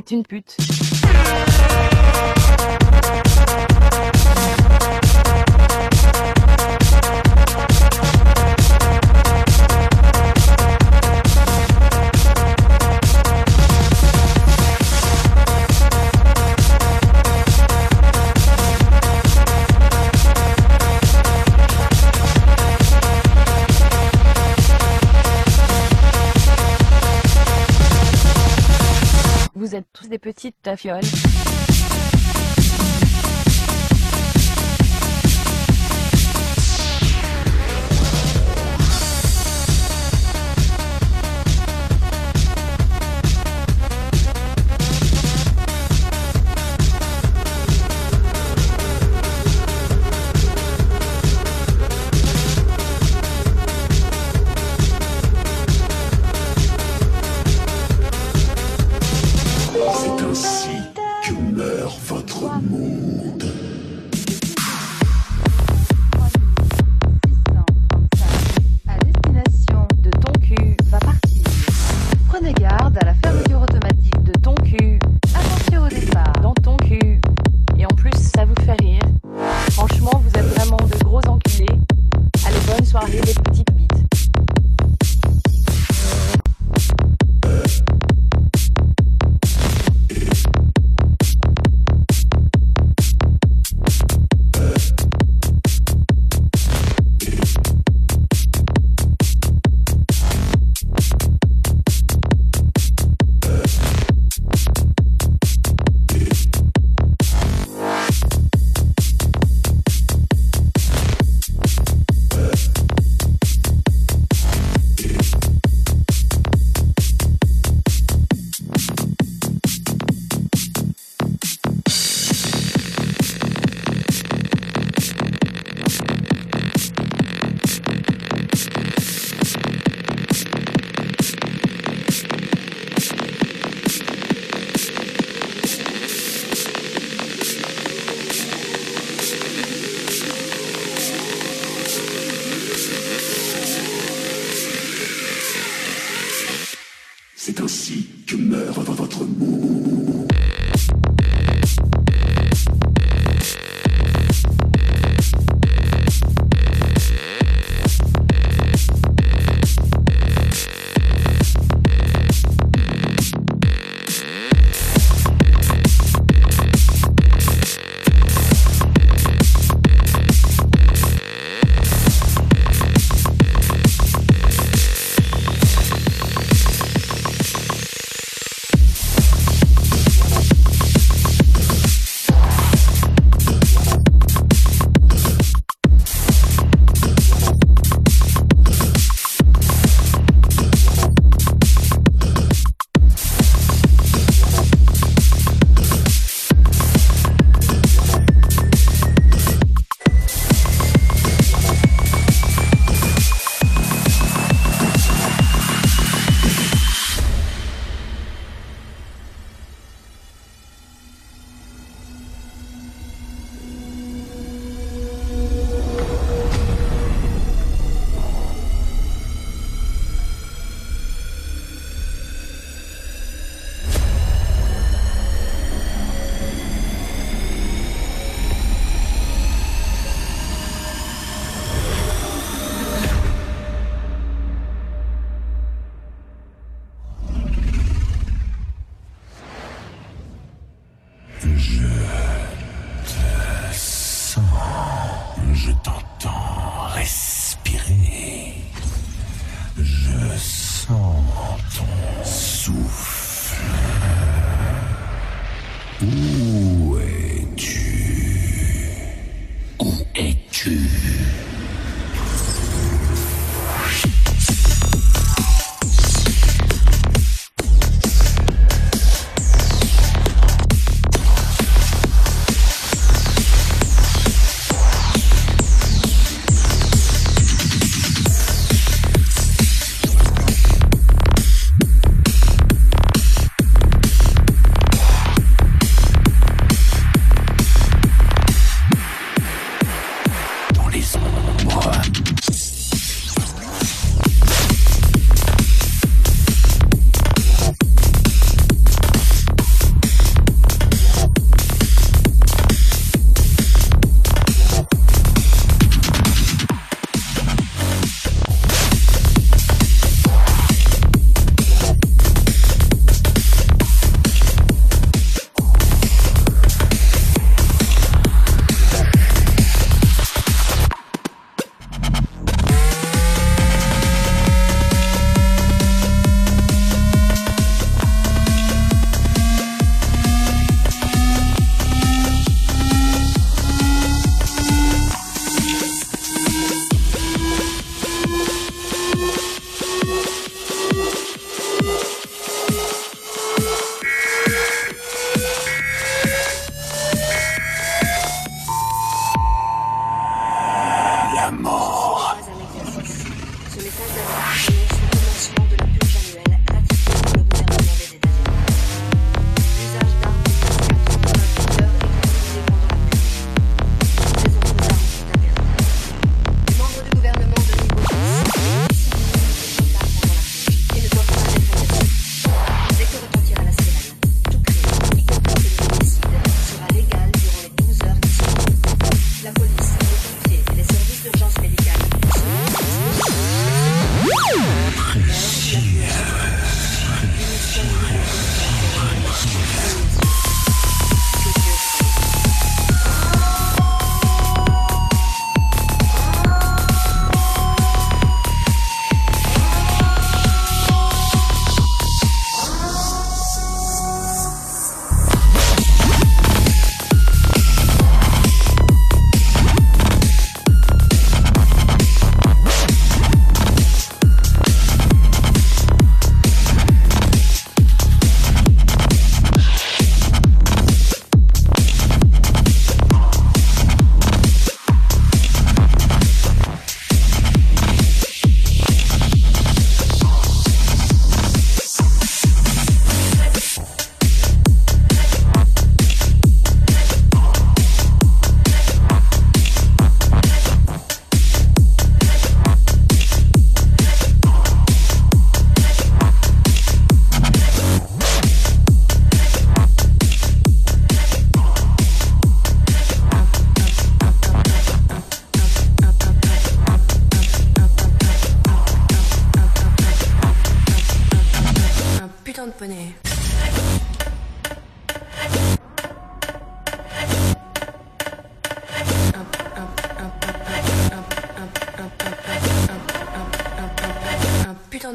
[SPEAKER 13] Est une pute.
[SPEAKER 14] ta
[SPEAKER 15] fiole. more.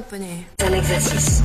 [SPEAKER 15] Putain
[SPEAKER 16] un exercice.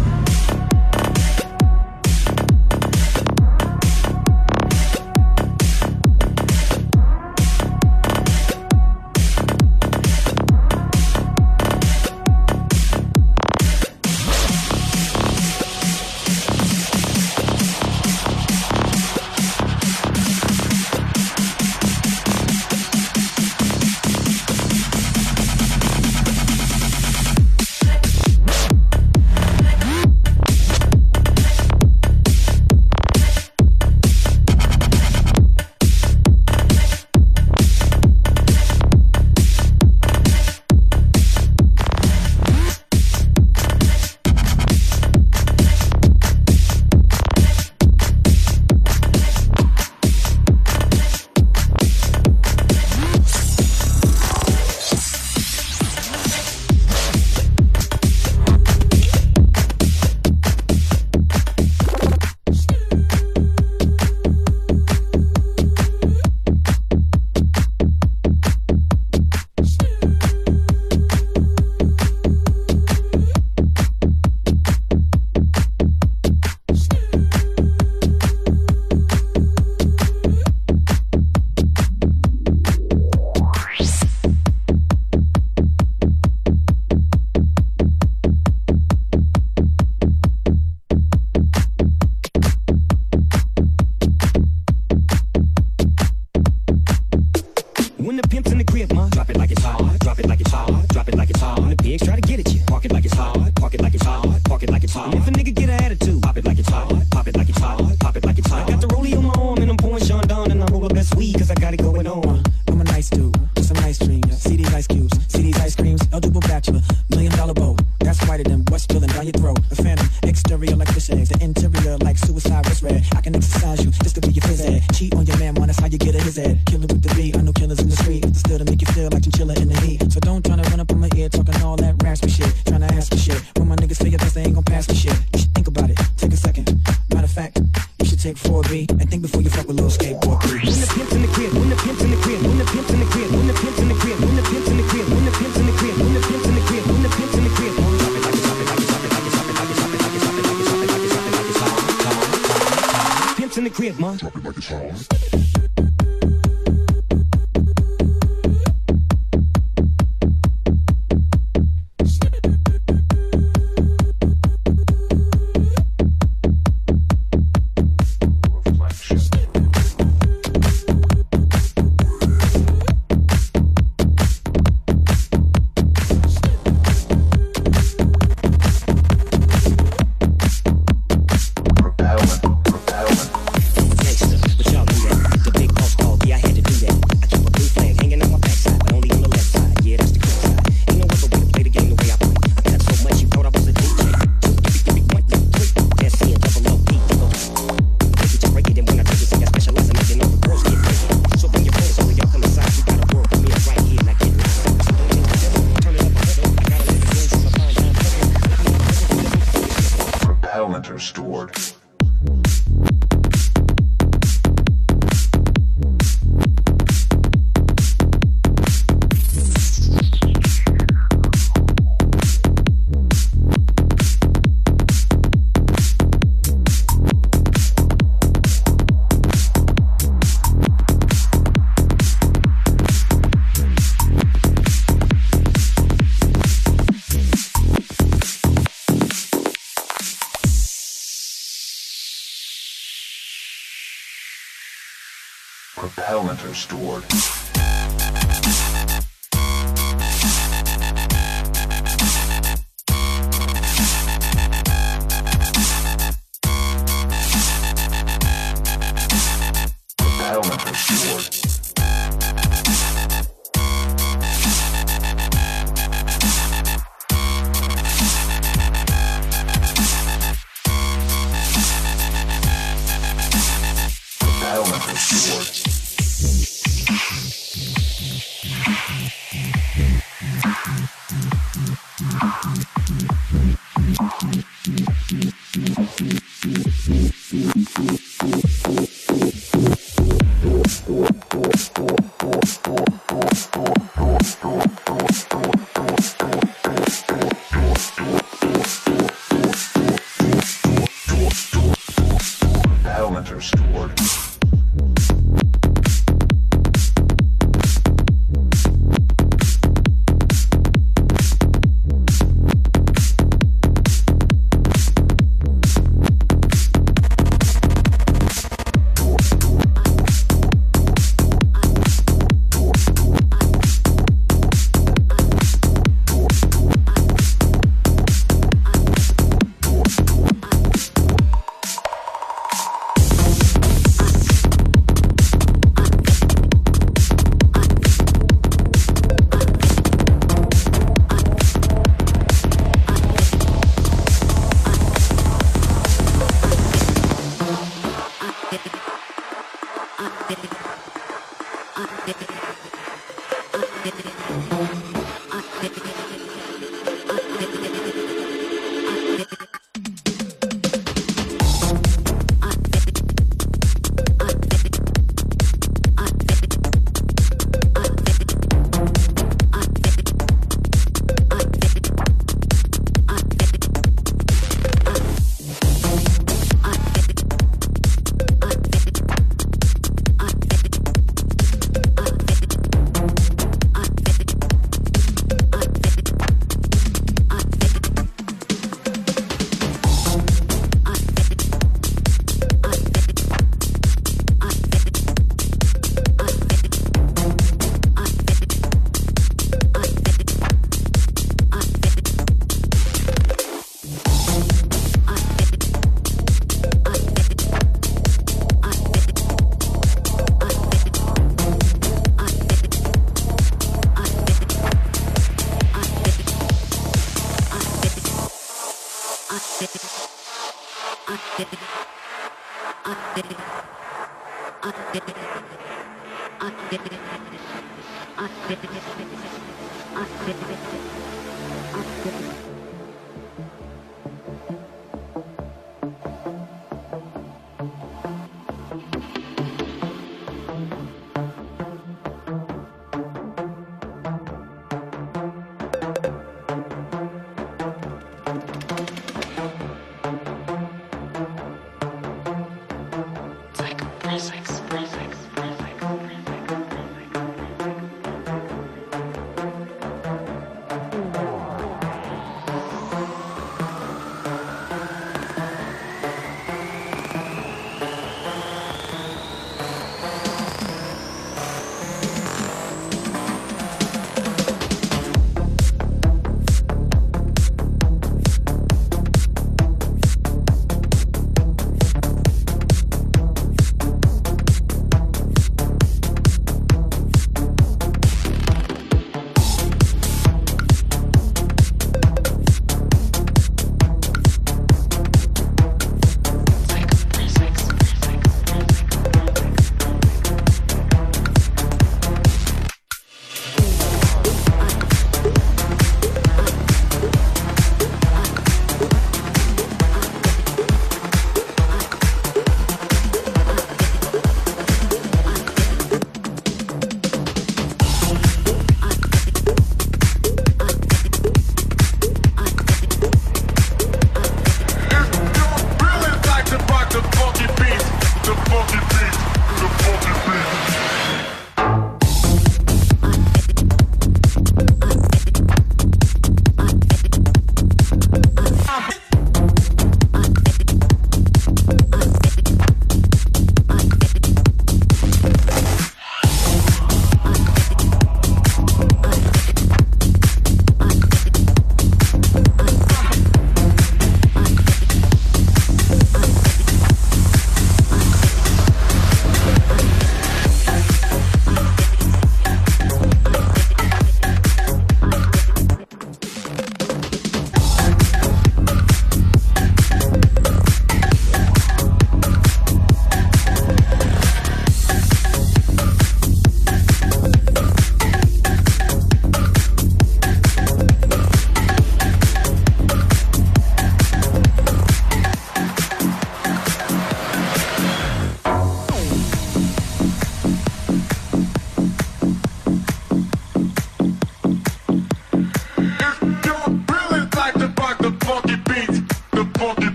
[SPEAKER 17] house.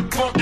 [SPEAKER 17] the
[SPEAKER 9] funk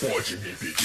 [SPEAKER 9] pode me impedir.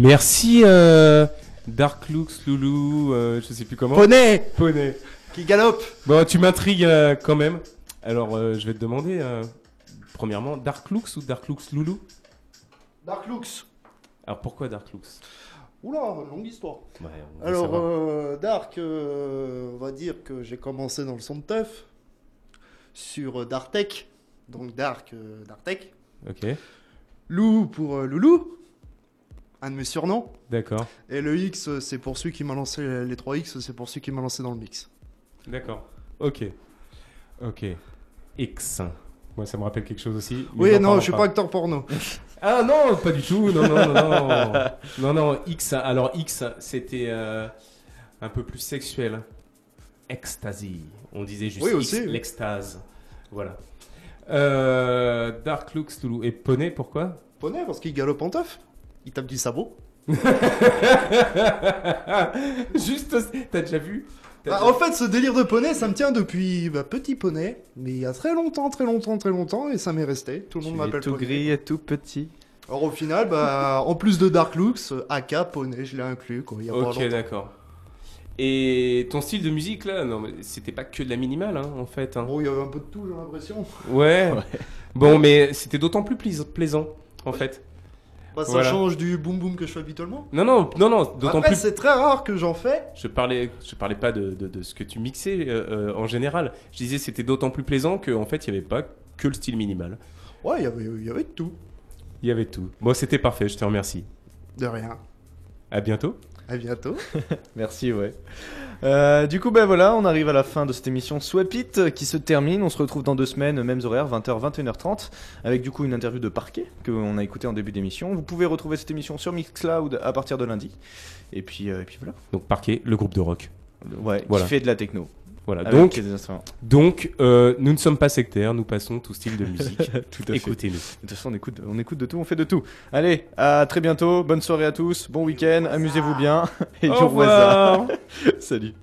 [SPEAKER 6] Merci euh, Dark Lux, Loulou, euh, je sais plus comment.
[SPEAKER 3] Poney
[SPEAKER 6] Poney.
[SPEAKER 3] Qui galope
[SPEAKER 6] Bon, tu m'intrigues euh, quand même. Alors, euh, je vais te demander, premièrement, Dark Lux ou Dark Lux Loulou?
[SPEAKER 3] Dark Lux.
[SPEAKER 6] Alors, pourquoi Dark Lux?
[SPEAKER 3] Oula, longue histoire.
[SPEAKER 6] Ouais, on veut
[SPEAKER 3] Alors, Dark, on va dire que j'ai commencé dans le son de teuf sur Dartech, donc Dark, Dartech.
[SPEAKER 6] Ok,
[SPEAKER 3] Lou pour Loulou, un de mes surnoms.
[SPEAKER 6] d'accord,
[SPEAKER 3] Et le X, c'est pour celui qui m'a lancé, les 3 X, c'est pour celui qui m'a lancé dans le mix.
[SPEAKER 6] d'accord. Ok, ok. X. Moi, ça me rappelle quelque chose aussi.
[SPEAKER 3] Oui, non, je suis pas acteur porno.
[SPEAKER 6] Ah non, pas du tout. Non, non, non, non. non, non, X. Alors X, c'était euh, un peu plus sexuel. Ecstasy. On disait juste
[SPEAKER 3] Oui,
[SPEAKER 6] X, l'extase. Voilà. Euh, Dark Lux, Toulouse. Et Poney, pourquoi?
[SPEAKER 3] Poney, parce qu'il galope en teuf. Il tape du sabot.
[SPEAKER 6] Juste, t'as déjà vu?
[SPEAKER 3] Bah,
[SPEAKER 6] déjà-
[SPEAKER 3] en fait, ce délire de poney, ça me tient depuis bah, petit poney, mais il y a très longtemps, très longtemps, très longtemps, et ça m'est resté. Tout le monde m'appelle
[SPEAKER 2] tout
[SPEAKER 3] poney.
[SPEAKER 2] gris et tout petit.
[SPEAKER 3] Alors au final, bah, en plus de Dark Looks, euh, AK, poney, je l'ai inclus. Quoi, il y a pas
[SPEAKER 6] Ok, d'accord. Et ton style de musique là, non, mais c'était pas que de la minimale hein, en fait. hein.
[SPEAKER 3] Bon, il y avait un peu de tout, j'ai l'impression.
[SPEAKER 6] Ouais. Bon, mais c'était d'autant plus plais- plaisant en fait.
[SPEAKER 3] Bah, ça
[SPEAKER 6] Voilà.
[SPEAKER 3] change du boom boom que je fais habituellement.
[SPEAKER 6] Non, non, non, non, d'autant plus.
[SPEAKER 3] c'est très rare que j'en fais.
[SPEAKER 6] Je parlais, je parlais pas de, de, de ce que tu mixais euh, euh, en général. Je disais c'était d'autant plus plaisant qu'en fait il y avait pas que le style minimal.
[SPEAKER 3] Ouais, il y avait, il y avait tout.
[SPEAKER 6] Il y avait tout. Bon, c'était parfait. Je te remercie.
[SPEAKER 3] De rien.
[SPEAKER 6] À bientôt.
[SPEAKER 3] À bientôt.
[SPEAKER 2] Merci, ouais. Euh, du coup, ben voilà, on arrive à la fin de cette émission Swap It euh, qui se termine. On se retrouve dans deux semaines, mêmes horaires, 20h, 21h30, avec du coup une interview de Parquet qu'on a écouté en début d'émission. Vous pouvez retrouver cette émission sur Mixcloud à partir de lundi. Et puis, euh, et puis voilà.
[SPEAKER 6] Donc Parquet, le groupe de rock.
[SPEAKER 2] Ouais,
[SPEAKER 6] Voilà.
[SPEAKER 2] qui fait de la techno.
[SPEAKER 6] Voilà.
[SPEAKER 2] Avec
[SPEAKER 6] Donc,
[SPEAKER 2] des instruments.
[SPEAKER 6] donc euh, nous ne sommes pas sectaires. Nous passons tout style de musique.
[SPEAKER 2] Tout à fait.
[SPEAKER 6] Écoutez-nous.
[SPEAKER 2] De toute façon, on écoute, on écoute de tout, on fait de tout. Allez, à très bientôt. Bonne soirée à tous. Bon week-end. Amusez-vous bien. Et
[SPEAKER 6] Au revoir.
[SPEAKER 2] Salut.